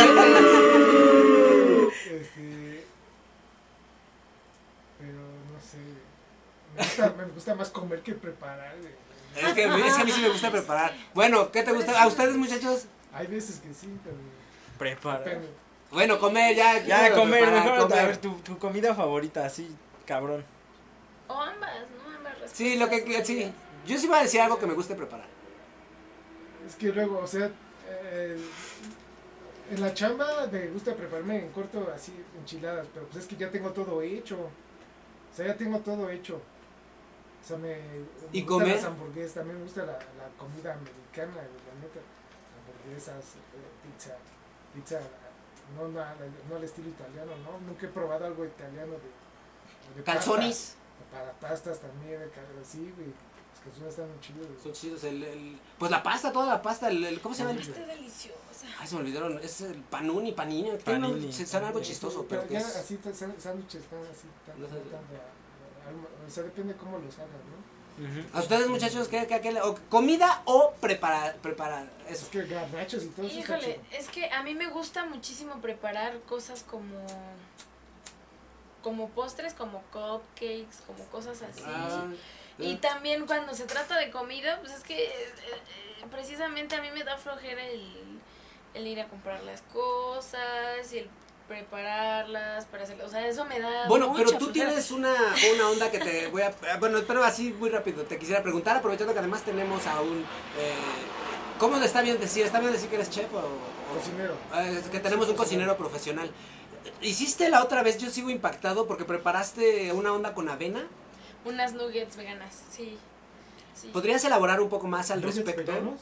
[SPEAKER 3] Este. Pero no sé. Me gusta, me gusta más comer que preparar. güey.
[SPEAKER 1] Es que, es que a mí sí me gusta preparar. Bueno, ¿qué te gusta? ¿A ustedes, muchachos?
[SPEAKER 3] Hay veces que sí, pero.
[SPEAKER 4] Prepara.
[SPEAKER 3] depende.
[SPEAKER 1] Bueno, comer, ya.
[SPEAKER 4] Ya, comer,
[SPEAKER 1] preparar,
[SPEAKER 4] mejor
[SPEAKER 1] comer.
[SPEAKER 4] a ver tu, tu comida favorita, así, cabrón.
[SPEAKER 2] O ambas, ¿no? Ambas respuestas.
[SPEAKER 1] Sí, lo que, que- sí. Yo sí iba a decir algo que me guste preparar.
[SPEAKER 3] Es que luego, o sea, eh, en la chamba me gusta prepararme en corto así enchiladas, pero pues es que ya tengo todo hecho. O sea, ya tengo todo hecho. O sea, me, me
[SPEAKER 1] ¿Y
[SPEAKER 3] gustan
[SPEAKER 1] comer?
[SPEAKER 3] las hamburguesas, también me gusta la, la comida americana, la neta. Hamburguesas, eh, pizza, pizza, no, no, no al estilo italiano, ¿no? Nunca he probado algo italiano de, de
[SPEAKER 1] Calzonis.
[SPEAKER 3] pasta. Para pastas también, así, güey. Los calzones están muy chidos. güey.
[SPEAKER 1] Son chidos. El, el- pues la pasta, toda la pasta. El, el- ¿Cómo se llama? el-
[SPEAKER 2] Está deliciosa.
[SPEAKER 1] Ay, se me olvidaron. Es el panuni, panini. Tiene
[SPEAKER 4] Panini.
[SPEAKER 1] se- Sabe algo chistoso, pero que
[SPEAKER 3] ya
[SPEAKER 1] es.
[SPEAKER 3] así, sándwiches están así, tan,
[SPEAKER 1] No
[SPEAKER 3] tan alma- o sea, depende cómo los hagas, ¿no?
[SPEAKER 1] ¿A ustedes, muchachos, qué, qué, qué le- o ¿Comida o preparar? Preparar.
[SPEAKER 3] Es
[SPEAKER 1] Eso.
[SPEAKER 3] que garnachos y todo eso
[SPEAKER 2] Híjole, es que a mí me gusta muchísimo preparar cosas como como postres, como cupcakes, como cosas así.
[SPEAKER 1] Ah,
[SPEAKER 2] Y
[SPEAKER 1] eh.
[SPEAKER 2] también cuando se trata de comida, pues es que eh, eh, precisamente a mí me da flojera el, el ir a comprar las cosas y el prepararlas para hacer, o sea, eso me da
[SPEAKER 1] Bueno,
[SPEAKER 2] mucha
[SPEAKER 1] pero tú tienes una, una onda que te voy a... Bueno, pero así muy rápido. Te quisiera preguntar, aprovechando que además tenemos a un... eh, ¿Cómo le está bien decir? ¿Está bien decir que eres chef o...? o-
[SPEAKER 3] Cocinero.
[SPEAKER 1] Eh, es que tenemos un cocinero profesional. Hiciste la otra vez, yo sigo impactado porque preparaste una onda con avena.
[SPEAKER 2] unas nuggets veganas, sí. sí.
[SPEAKER 1] ¿Podrías elaborar un poco más al
[SPEAKER 3] ¿Nuggets
[SPEAKER 1] respecto?
[SPEAKER 3] veganos?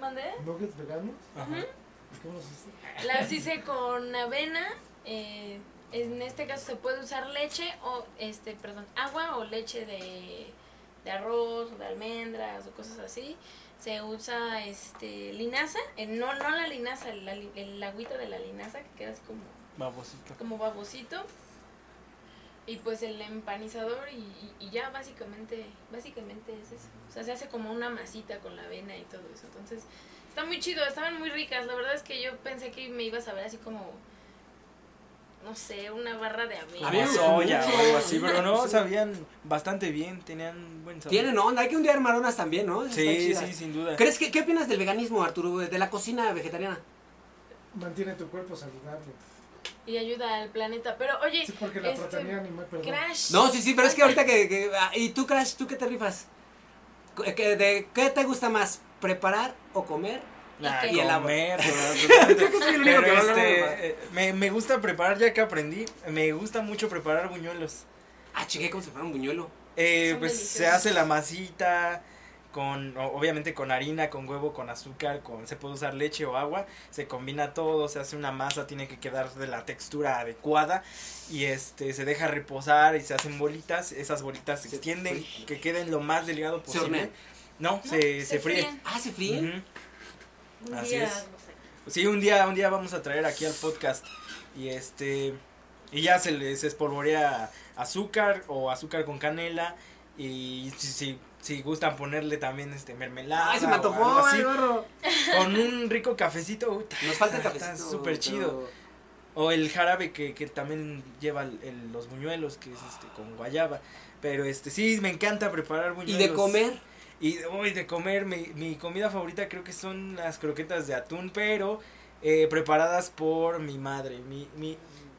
[SPEAKER 2] ¿Mandé?
[SPEAKER 3] ¿Nuggets veganos?
[SPEAKER 4] Ajá.
[SPEAKER 3] ¿Y ¿Cómo los hiciste?
[SPEAKER 2] Las hice con avena. Eh, en este caso se puede usar leche o, este, perdón, agua o leche de, de arroz, o de almendras o cosas así. Se usa este linaza, eh, no, no la linaza, el, el, agüita de la linaza que queda así como,
[SPEAKER 4] Babosito.
[SPEAKER 2] como babosito. Y pues el empanizador y, y- y ya básicamente, básicamente es eso. O sea, se hace como una masita con la avena y todo eso. Entonces, está muy chido, estaban muy ricas. La verdad es que yo pensé que me ibas a ver así como, no sé, una barra de avena.
[SPEAKER 1] A mí me
[SPEAKER 4] Como
[SPEAKER 1] gustó
[SPEAKER 4] soya o algo así, pero no, sabían bastante bien, tenían buen sabor.
[SPEAKER 1] Tienen onda, hay que un día armar unas también, ¿no?
[SPEAKER 4] Sí, sí, sin duda.
[SPEAKER 1] ¿Crees que, ¿Qué opinas del veganismo, Arturo? De la cocina vegetariana.
[SPEAKER 3] Mantiene tu cuerpo saludable.
[SPEAKER 2] Y ayuda al planeta. Pero oye,
[SPEAKER 3] Sí, porque la
[SPEAKER 2] este,
[SPEAKER 3] proteína animal, perdón.
[SPEAKER 2] Crash.
[SPEAKER 1] No, sí, sí, pero es que ahorita que... que- ah, ¿Y tú, Crash, tú qué te rifas? ¿Qué, de, ¿Qué te gusta más? ¿Preparar o comer?
[SPEAKER 4] Nah,
[SPEAKER 2] ¿Y
[SPEAKER 1] qué?
[SPEAKER 4] comer,
[SPEAKER 1] Creo que soy el único que va de
[SPEAKER 4] este, eh, me, me gusta preparar, ya que aprendí, me gusta mucho preparar buñuelos.
[SPEAKER 1] Ah, chique, ¿cómo se prepara un buñuelo?
[SPEAKER 4] Eh, pues se hace la masita con, o- obviamente con harina, con huevo, con azúcar, con, se puede usar leche o agua, se combina todo, se hace una masa, tiene que quedar de la textura adecuada y este se deja reposar y se hacen bolitas, esas bolitas se
[SPEAKER 1] Se
[SPEAKER 4] extienden, que queden lo más delgado
[SPEAKER 1] ¿Se
[SPEAKER 4] posible.
[SPEAKER 1] hornean?
[SPEAKER 4] No,
[SPEAKER 2] No,
[SPEAKER 4] se,
[SPEAKER 2] se
[SPEAKER 4] se fríe.
[SPEAKER 2] fríen.
[SPEAKER 1] Ah, ¿se fríen?
[SPEAKER 5] Un
[SPEAKER 4] Así
[SPEAKER 5] día,
[SPEAKER 4] es.
[SPEAKER 5] no sé.
[SPEAKER 4] Sí, un día, un día vamos a traer aquí al podcast y este y ya se les espolvorea azúcar o azúcar con canela y si, si, si gustan ponerle también este mermelada.
[SPEAKER 1] Ay, se me antojó,
[SPEAKER 4] algo así,
[SPEAKER 1] ay,
[SPEAKER 4] con un rico cafecito. uy,
[SPEAKER 1] Nos falta el
[SPEAKER 4] está
[SPEAKER 1] cafecito.
[SPEAKER 4] súper chido. O el jarabe que, que también lleva el- el- los buñuelos, que es este con guayaba. Pero este sí, me encanta preparar
[SPEAKER 1] ¿Y
[SPEAKER 4] buñuelos.
[SPEAKER 1] de comer?
[SPEAKER 4] Y uy, de comer, mi, mi comida favorita creo que son las croquetas de atún, pero eh, preparadas por mi madre, mi, mi,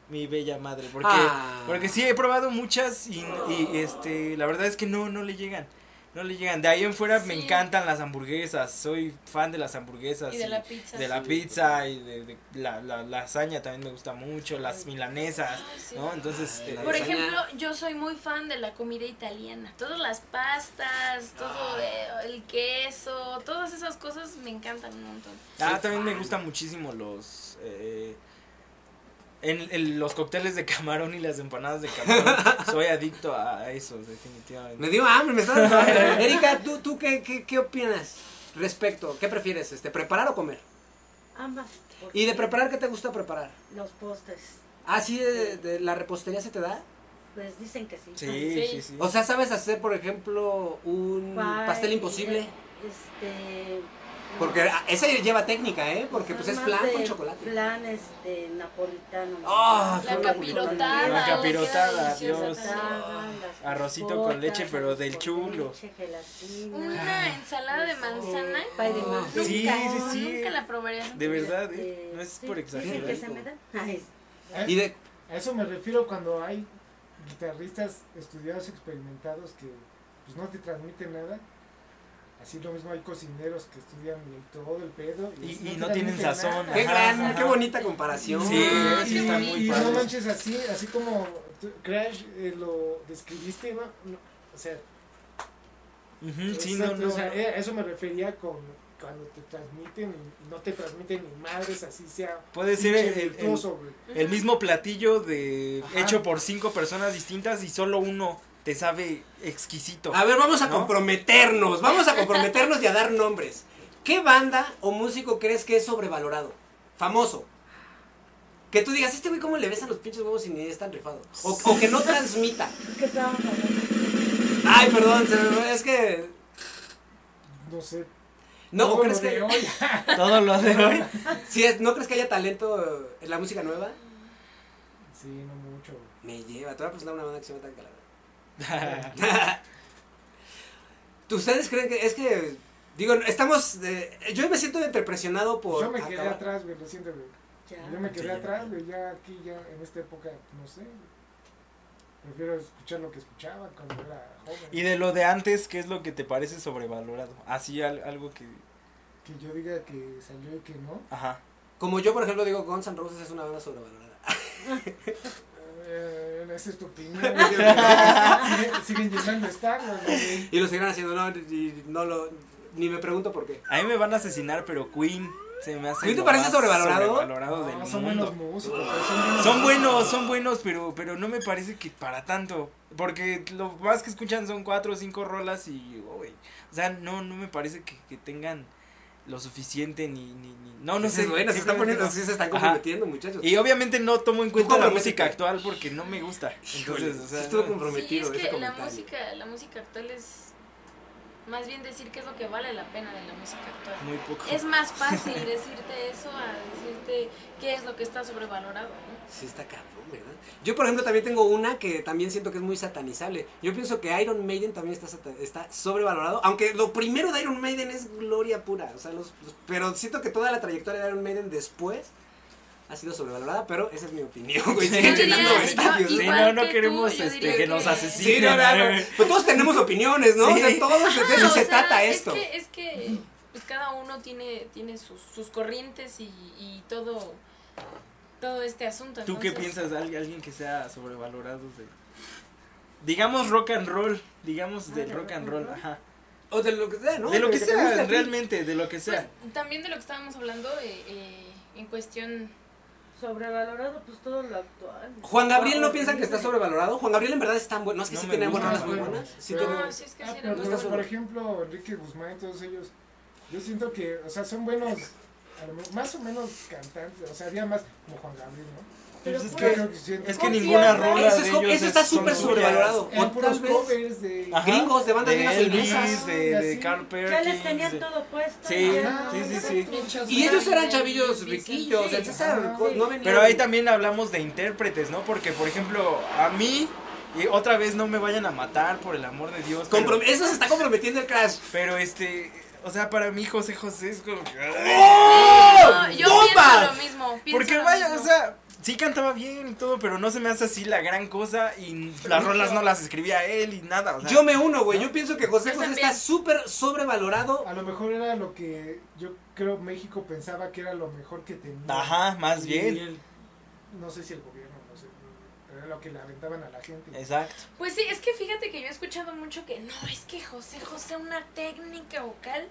[SPEAKER 4] mi bella madre. Porque,
[SPEAKER 1] Ah.
[SPEAKER 4] porque sí, he probado muchas y, y, este, la verdad es que no, no le llegan. No le llegan. De ahí en fuera me encantan las hamburguesas. Soy fan de las hamburguesas.
[SPEAKER 2] Y de la pizza.
[SPEAKER 4] de la pizza y de, de la, la lasaña también me gusta mucho, las milanesas,
[SPEAKER 2] Ay, sí.
[SPEAKER 4] ¿no? Entonces,
[SPEAKER 1] Ay,
[SPEAKER 4] eh,
[SPEAKER 2] Por
[SPEAKER 1] lasaña.
[SPEAKER 2] ejemplo, yo soy muy fan de la comida italiana. Todas las pastas, todo el queso, todas esas cosas me encantan un montón.
[SPEAKER 4] Ah,
[SPEAKER 1] Soy
[SPEAKER 4] también me gustan muchísimo los... eh, En, en los cócteles de camarón y las empanadas de camarón, soy adicto a esos, definitivamente.
[SPEAKER 1] Me dio hambre, me está dando hambre. Erika, ¿tú, tú qué, qué, qué opinas respecto? ¿Qué prefieres, este, preparar o comer?
[SPEAKER 5] Ambas.
[SPEAKER 1] ¿Y de preparar qué te gusta preparar?
[SPEAKER 5] Los postres.
[SPEAKER 1] ¿Ah, sí, de, de la repostería se te da?
[SPEAKER 5] Pues dicen que sí.
[SPEAKER 4] Sí,
[SPEAKER 2] Sí.
[SPEAKER 4] sí, sí.
[SPEAKER 1] O sea, ¿sabes hacer, por ejemplo, un
[SPEAKER 5] Pie,
[SPEAKER 1] pastel imposible?
[SPEAKER 5] Este.
[SPEAKER 1] Porque ah, ese lleva técnica, ¿eh? Porque pues es flan con chocolate.
[SPEAKER 5] Flan este, napolitano.
[SPEAKER 1] Ah,
[SPEAKER 2] La capirotada.
[SPEAKER 4] La capirotada, Dios. Arrocito con leche, pero del chulo.
[SPEAKER 2] Una ensalada de manzana.
[SPEAKER 5] Pay de manzana.
[SPEAKER 2] Nunca,
[SPEAKER 4] Sí, sí, sí.
[SPEAKER 2] Nunca la probaría.
[SPEAKER 4] De verdad,
[SPEAKER 5] Este,
[SPEAKER 4] ¿eh? No es
[SPEAKER 5] sí,
[SPEAKER 4] por exagerar.
[SPEAKER 5] que se me da. Ay,
[SPEAKER 1] Y de,
[SPEAKER 3] A eso me refiero cuando hay guitarristas estudiados, experimentados que pues no te transmiten nada. Así lo mismo hay cocineros que estudian el- todo el pedo.
[SPEAKER 4] Y- y no tienen sazón,
[SPEAKER 1] qué
[SPEAKER 4] Ajá,
[SPEAKER 1] gran,
[SPEAKER 4] ajá.
[SPEAKER 1] qué bonita comparación.
[SPEAKER 4] Sí, sí está muy
[SPEAKER 3] y no manches así, así como tú, Crash eh, lo describiste, ¿no? No, o sea,
[SPEAKER 4] Ujú, sí, no,
[SPEAKER 3] exacto,
[SPEAKER 4] no.
[SPEAKER 3] o sea, eh, eso me refería con cuando te transmiten, no te transmiten ni madres, así sea.
[SPEAKER 4] Puede ser el, el- el mismo platillo de
[SPEAKER 3] Ajá.
[SPEAKER 4] hecho por cinco personas distintas y solo uno te sabe exquisito.
[SPEAKER 1] A ver, vamos a
[SPEAKER 4] ¿No?
[SPEAKER 1] comprometernos, vamos a comprometernos y a dar nombres. ¿Qué banda o músico crees que es sobrevalorado? Famoso. Que tú digas, este güey cómo le besan los pinches huevos y ni es tan rifado. O, o que no transmita.
[SPEAKER 5] es que estábamos hablando.
[SPEAKER 1] Ay, perdón, es que...
[SPEAKER 3] No sé.
[SPEAKER 1] No, ¿o
[SPEAKER 3] todo
[SPEAKER 1] crees que...
[SPEAKER 3] hoy.
[SPEAKER 4] Todo lo de hoy.
[SPEAKER 1] Sí, es- ¿No crees que haya talento en la música nueva?
[SPEAKER 3] Sí, no mucho. güey.
[SPEAKER 1] Me lleva, te voy a presentar una banda que se llama Tan Calavera. ¿Ustedes creen que es que digo, estamos de- yo me siento entrepresionado por
[SPEAKER 3] Yo me quedé
[SPEAKER 1] acabar-
[SPEAKER 3] atrás, güey, lo siento, güey.
[SPEAKER 5] Ya.
[SPEAKER 3] Yo me quedé
[SPEAKER 4] Sí.
[SPEAKER 3] atrás, güey, ya aquí, ya en esta época, no sé. Prefiero escuchar lo que escuchaba cuando era joven.
[SPEAKER 4] y de lo de antes, ¿qué es lo que te parece sobrevalorado? Así al- algo que
[SPEAKER 3] Que yo diga que salió y que no.
[SPEAKER 4] ajá.
[SPEAKER 1] Como yo, por ejemplo, digo Guns N' Roses es una banda sobrevalorada.
[SPEAKER 3] Eh, esa es tu opinión. Siguen- llenando estadios.
[SPEAKER 1] Y lo seguirán haciendo, no, y no lo ni me pregunto por qué.
[SPEAKER 4] A mí me van a asesinar, pero Queen se me hace
[SPEAKER 1] ¿Queen te parece sobrevalorado?
[SPEAKER 4] sobrevalorado
[SPEAKER 3] No,
[SPEAKER 4] del
[SPEAKER 3] son
[SPEAKER 4] mundo.
[SPEAKER 3] buenos músicos, son buenos.
[SPEAKER 4] Son buenos, son buenos, pero, pero no me parece que para tanto. Porque lo más que escuchan son cuatro o cinco rolas y, uy, o sea, no, no me parece que, que tengan lo suficiente ni, ni, ni no, no sé.
[SPEAKER 1] bueno, se están poniendo,
[SPEAKER 4] no.
[SPEAKER 1] sí se están
[SPEAKER 4] Ajá.
[SPEAKER 1] comprometiendo, muchachos.
[SPEAKER 4] Y obviamente no tomo en cuenta la música actual porque no me gusta.
[SPEAKER 1] Híjole,
[SPEAKER 4] Entonces, o sea,
[SPEAKER 1] estuvo comprometido
[SPEAKER 2] Sí, es
[SPEAKER 1] ese
[SPEAKER 2] que la música, la música actual es más bien decir qué es lo que vale la pena de la música actual.
[SPEAKER 4] muy poco.
[SPEAKER 2] Es más fácil decirte eso a decirte qué es lo que está sobrevalorado, ¿no?
[SPEAKER 1] Sí está cabrón, ¿verdad? Yo, por ejemplo, también tengo una que también siento que es muy satanizable. Yo pienso que Iron Maiden también está, está sobrevalorado. Aunque lo primero de Iron Maiden es gloria pura. O sea, los, los- pero siento que toda la trayectoria de Iron Maiden después ha sido sobrevalorada. Pero esa es mi opinión, güey. Siguen llenando estadios.
[SPEAKER 4] Sí, no, no
[SPEAKER 2] que tú,
[SPEAKER 4] queremos este, que nos asesinen.
[SPEAKER 1] Sí, no, no, no. Pues todos tenemos opiniones, ¿no? O sea,
[SPEAKER 4] Sí.
[SPEAKER 1] todos de eso se
[SPEAKER 2] sea,
[SPEAKER 1] trata
[SPEAKER 2] es
[SPEAKER 1] esto.
[SPEAKER 2] Que, es que pues cada uno tiene, tiene sus, sus corrientes y, y todo, todo este asunto.
[SPEAKER 4] ¿Tú qué piensas de alguien que sea sobrevalorado de digamos rock and roll, digamos
[SPEAKER 5] Ah,
[SPEAKER 4] del
[SPEAKER 5] de
[SPEAKER 4] rock and roll, ajá.
[SPEAKER 1] O de lo que sea, ¿no?
[SPEAKER 4] De lo que sea, realmente, de lo que
[SPEAKER 2] Pues,
[SPEAKER 4] sea.
[SPEAKER 2] también de lo que estábamos hablando eh, eh, en cuestión...
[SPEAKER 5] Sobrevalorado, pues todo lo actual.
[SPEAKER 1] Juan Gabriel, ¿no
[SPEAKER 5] Wow,
[SPEAKER 1] piensan que está sobrevalorado? Juan Gabriel en verdad es tan bueno. No, es que
[SPEAKER 4] No
[SPEAKER 1] sí tiene buenas
[SPEAKER 3] güey.
[SPEAKER 1] buenas. Sí
[SPEAKER 3] Pero-
[SPEAKER 1] tiene-
[SPEAKER 2] No, sí es que
[SPEAKER 3] Ah,
[SPEAKER 2] sí
[SPEAKER 3] pero,
[SPEAKER 2] era
[SPEAKER 1] no
[SPEAKER 3] por,
[SPEAKER 1] está
[SPEAKER 3] por ejemplo, Enrique Guzmán y todos ellos, yo siento que, o sea, son buenos, más o menos cantantes, o sea, había más como Juan Gabriel, ¿no?
[SPEAKER 4] Pero es
[SPEAKER 3] Yo
[SPEAKER 4] que- Es que ninguna
[SPEAKER 5] ¿no?
[SPEAKER 4] rola
[SPEAKER 1] Eso
[SPEAKER 4] de
[SPEAKER 1] es co-
[SPEAKER 4] ellos
[SPEAKER 1] eso está súper sobrevalorado. O
[SPEAKER 3] puros covers de...
[SPEAKER 4] Ajá.
[SPEAKER 1] Gringos, de bandas gringas
[SPEAKER 4] Elvis, de, de. Carl Perkins.
[SPEAKER 5] Ya les tenían
[SPEAKER 4] de-
[SPEAKER 5] todo puesto.
[SPEAKER 4] Sí, sí, sí, sí.
[SPEAKER 1] Y ellos eran chavillos riquillos.
[SPEAKER 2] sí.
[SPEAKER 1] César no.
[SPEAKER 4] Pero ahí también hablamos de intérpretes, ¿no? Porque, por ejemplo, a mí, y otra vez no me vayan a matar, por el amor de Dios. Pero,
[SPEAKER 1] Eso se está comprometiendo el Crash.
[SPEAKER 4] pero, este, o sea, para mí José José es como que...
[SPEAKER 2] No, yo
[SPEAKER 1] ¡Bomba!
[SPEAKER 2] pienso lo mismo. pienso
[SPEAKER 4] Porque
[SPEAKER 2] lo
[SPEAKER 4] vaya,
[SPEAKER 2] mismo.
[SPEAKER 4] o sea, sí cantaba bien y todo, pero no se me hace así la gran cosa y las rolas no las escribía él y nada. O sea,
[SPEAKER 1] Yo me uno, güey. Yo pienso que José José está súper sobrevalorado.
[SPEAKER 3] A lo mejor era lo que yo creo México pensaba que era lo mejor que tenía.
[SPEAKER 4] Ajá, más
[SPEAKER 3] Y
[SPEAKER 4] bien.
[SPEAKER 3] el- no sé si el gobierno, no sé, pero era lo que le aventaban a la gente.
[SPEAKER 4] Exacto.
[SPEAKER 2] Pues sí, es que fíjate que yo he escuchado mucho que no, es que José José, una técnica vocal,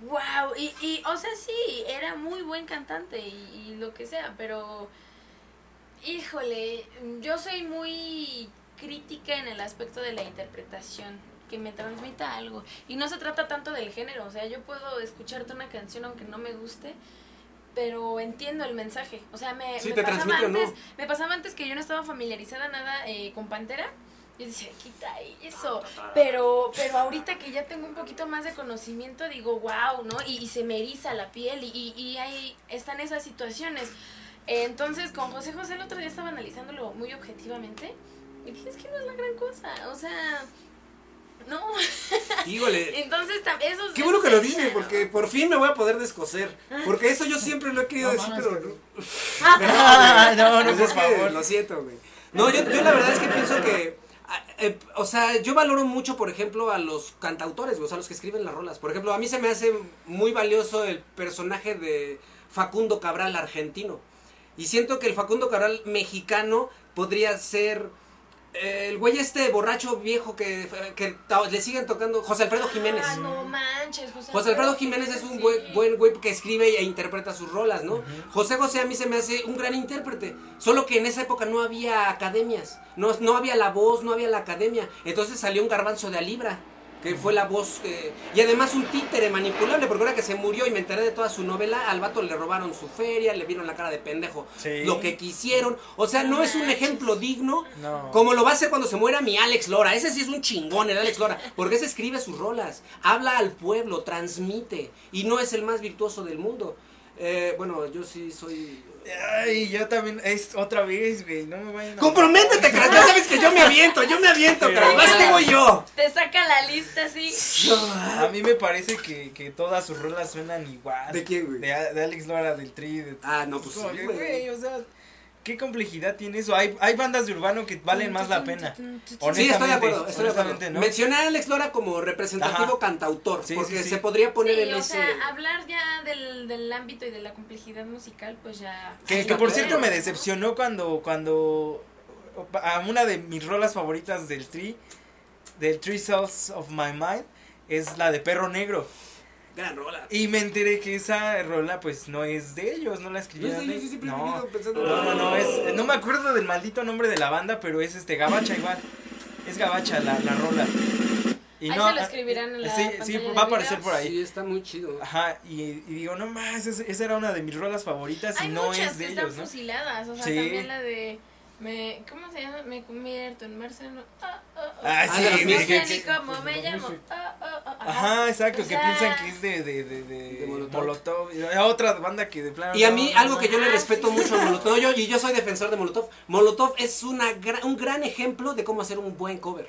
[SPEAKER 2] wow. Y, y o sea, sí, era muy buen cantante y, y lo que sea, pero Híjole, yo soy muy crítica en el aspecto de la interpretación, que me transmita algo. Y no se trata tanto del género, o sea, yo puedo escucharte una canción aunque no me guste, pero entiendo el mensaje. O sea, me,
[SPEAKER 1] Sí,
[SPEAKER 2] me
[SPEAKER 1] te
[SPEAKER 2] pasaba
[SPEAKER 1] transmite o no.
[SPEAKER 2] antes, me pasaba antes que yo no estaba familiarizada nada eh, con Pantera. Yo decía, quita eso. Pero, pero ahorita que ya tengo un poquito más de conocimiento, digo, wow, ¿no? Y, y se me eriza la piel y, y, y ahí están esas situaciones. Entonces, con José José el otro día estaba analizándolo muy objetivamente. Y dije, es que no es la gran cosa. O sea, no.
[SPEAKER 1] Híjole.
[SPEAKER 2] Entonces, eso
[SPEAKER 1] Qué bueno que lo
[SPEAKER 2] ¿no?
[SPEAKER 1] porque por fin me voy a poder descoser. Porque eso yo siempre lo he querido
[SPEAKER 3] No
[SPEAKER 1] decir, pero
[SPEAKER 3] que-
[SPEAKER 1] no.
[SPEAKER 4] No, no,
[SPEAKER 1] Pues
[SPEAKER 4] por
[SPEAKER 1] es que
[SPEAKER 4] favor.
[SPEAKER 1] Lo siento, güey. No, yo, yo la verdad es que pienso que. eh, o sea, yo valoro mucho, por ejemplo, a los cantautores, güey, o sea, a los que escriben las rolas. Por ejemplo, a mí se me hace muy valioso el personaje de Facundo Cabral argentino. Y siento que el Facundo Cabral mexicano podría ser eh, el güey este borracho viejo que, que ta- le siguen tocando, José Alfredo Jiménez.
[SPEAKER 2] Ah, no manches, José,
[SPEAKER 1] José Alfredo Jiménez es un
[SPEAKER 2] sí.
[SPEAKER 1] buen, buen güey que escribe e interpreta sus rolas, ¿no? José José a mí se me hace un gran intérprete, solo que en esa época no había academias, no, no había la voz, no había la academia, entonces salió un garbanzo de Alibra, que fue la voz, que- y además un títere manipulable, porque ahora que se murió y me enteré de toda su novela, al vato le robaron su feria, le vieron la cara de pendejo,
[SPEAKER 4] Sí.
[SPEAKER 1] lo que quisieron, o sea, no es un ejemplo digno
[SPEAKER 4] No.
[SPEAKER 1] como lo va a hacer cuando se muera mi Alex Lora. Ese sí es un chingón, el Alex Lora. Porque ese escribe sus rolas, habla al pueblo, transmite. Y no es el más virtuoso del mundo. Eh, bueno, yo sí soy.
[SPEAKER 4] Ay, yo también, es otra vez, güey, no me vayan a...
[SPEAKER 1] ¡Comprométete, crack! Ya sabes que yo me aviento, yo me aviento, crack. Más tengo yo.
[SPEAKER 2] Te saca la lista así.
[SPEAKER 4] A mí me parece que, que todas sus rolas suenan igual.
[SPEAKER 1] ¿De quién, güey?
[SPEAKER 4] De, de Alex Lora, del Tri. De,
[SPEAKER 1] Ah, no, pues sí, güey,
[SPEAKER 4] o sea, ¿qué complejidad tiene eso? Hay, hay bandas de urbano que valen más la pena.
[SPEAKER 1] Sí, estoy de acuerdo, estoy de acuerdo.
[SPEAKER 4] ¿no?
[SPEAKER 1] Mencioné a Alex Lora como representativo
[SPEAKER 4] Ajá.
[SPEAKER 1] cantautor,
[SPEAKER 4] Sí,
[SPEAKER 1] porque
[SPEAKER 4] sí, sí.
[SPEAKER 1] se podría poner
[SPEAKER 2] Sí,
[SPEAKER 1] en
[SPEAKER 2] o
[SPEAKER 1] ese...
[SPEAKER 2] sea, hablar ya del, del ámbito y de la complejidad musical, pues ya.
[SPEAKER 4] Que,
[SPEAKER 1] Sí,
[SPEAKER 4] que por cierto me decepcionó cuando, cuando a una de mis rolas favoritas del Tri, del Three Cells of My Mind, es la de Perro Negro.
[SPEAKER 1] Gran rola.
[SPEAKER 4] Y me enteré que esa rola pues no es de ellos, no la
[SPEAKER 1] No
[SPEAKER 4] escribieron.
[SPEAKER 1] sé, yo
[SPEAKER 4] ellos.
[SPEAKER 1] sí siempre he
[SPEAKER 4] no,
[SPEAKER 1] pensando...
[SPEAKER 4] no, no, no, es, no me acuerdo del maldito nombre de la banda, pero es este Gabacha igual. Es Gabacha la, la rola. Y
[SPEAKER 2] Ahí
[SPEAKER 4] no,
[SPEAKER 2] se lo
[SPEAKER 4] ah,
[SPEAKER 2] escribirán en la
[SPEAKER 4] sí, sí, va a aparecer por ahí.
[SPEAKER 1] Sí, está muy chido.
[SPEAKER 4] Ajá, y, y digo, no más, esa, esa era una de mis rolas favoritas y no
[SPEAKER 2] muchas
[SPEAKER 4] es de
[SPEAKER 2] que
[SPEAKER 4] ellos,
[SPEAKER 2] están
[SPEAKER 4] ¿no?
[SPEAKER 2] fusiladas, o sea,
[SPEAKER 4] Sí.
[SPEAKER 2] también la de me ¿cómo se llama? Me convierto en Marcelo. Ah, ah, ah.
[SPEAKER 4] Ah,
[SPEAKER 1] Ah,
[SPEAKER 4] sí, güey,
[SPEAKER 2] no
[SPEAKER 4] que-
[SPEAKER 2] sé
[SPEAKER 4] que-
[SPEAKER 2] ni cómo me llamo. Ah, ah, ah, ajá.
[SPEAKER 4] Ajá, exacto,
[SPEAKER 2] O
[SPEAKER 4] que piensan que es de, de, de, de,
[SPEAKER 1] De Molotov.
[SPEAKER 4] Molotov. Y hay otra banda que de plano.
[SPEAKER 1] Y a mí,
[SPEAKER 4] no,
[SPEAKER 1] algo
[SPEAKER 4] no.
[SPEAKER 1] que yo le
[SPEAKER 2] Ah,
[SPEAKER 1] respeto
[SPEAKER 2] sí.
[SPEAKER 1] mucho a Molotov, yo, y yo soy defensor de Molotov, Molotov es una gra- un gran ejemplo de cómo hacer un buen cover.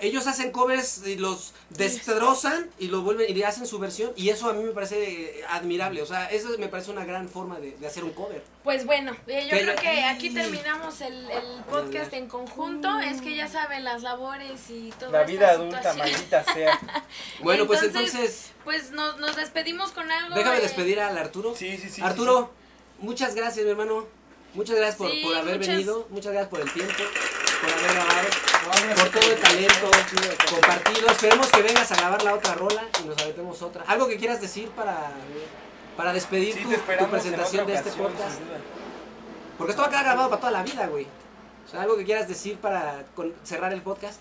[SPEAKER 1] Ellos hacen covers y los destrozan y lo vuelven y hacen su versión y eso a mí me parece eh, admirable, o sea, eso me parece una gran forma de, de hacer un cover.
[SPEAKER 2] Pues bueno, eh, yo
[SPEAKER 1] Pero-
[SPEAKER 2] creo que aquí terminamos el, el podcast en conjunto. Es que ya saben las labores y todo.
[SPEAKER 4] La vida adulta, maldita sea.
[SPEAKER 1] Bueno, pues
[SPEAKER 2] Entonces,
[SPEAKER 1] entonces,
[SPEAKER 2] Pues nos, nos despedimos con algo.
[SPEAKER 1] déjame despedir al Arturo.
[SPEAKER 4] Sí, sí, sí.
[SPEAKER 1] Arturo, muchas gracias, mi hermano. Muchas gracias por,
[SPEAKER 2] Sí,
[SPEAKER 1] por haber
[SPEAKER 2] muchas-
[SPEAKER 1] venido, muchas gracias por el tiempo, por haber grabado.
[SPEAKER 3] No,
[SPEAKER 1] por todo el talento
[SPEAKER 3] Chido,
[SPEAKER 1] compartido. Esperemos que vengas a grabar la otra rola y nos aventemos otra. ¿Algo que quieras decir para, para despedir
[SPEAKER 4] Sí,
[SPEAKER 1] tu, tu presentación
[SPEAKER 4] en
[SPEAKER 1] de este podcast? Porque esto va a quedar grabado para toda la vida, güey. O sea, algo que quieras decir para con- cerrar el podcast.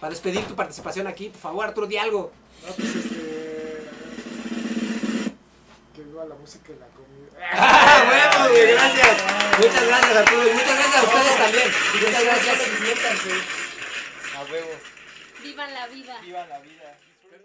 [SPEAKER 1] Para despedir tu participación aquí. Por favor, Arturo, di algo.
[SPEAKER 3] No, pues este. Que viva la música y la.
[SPEAKER 1] ¡Ah, huevo, güey! Gracias. Muchas gracias, Arturo. Y muchas gracias a ustedes también. Muchas gracias.
[SPEAKER 4] A huevo.
[SPEAKER 2] Vivan la vida.
[SPEAKER 4] Viva la vida.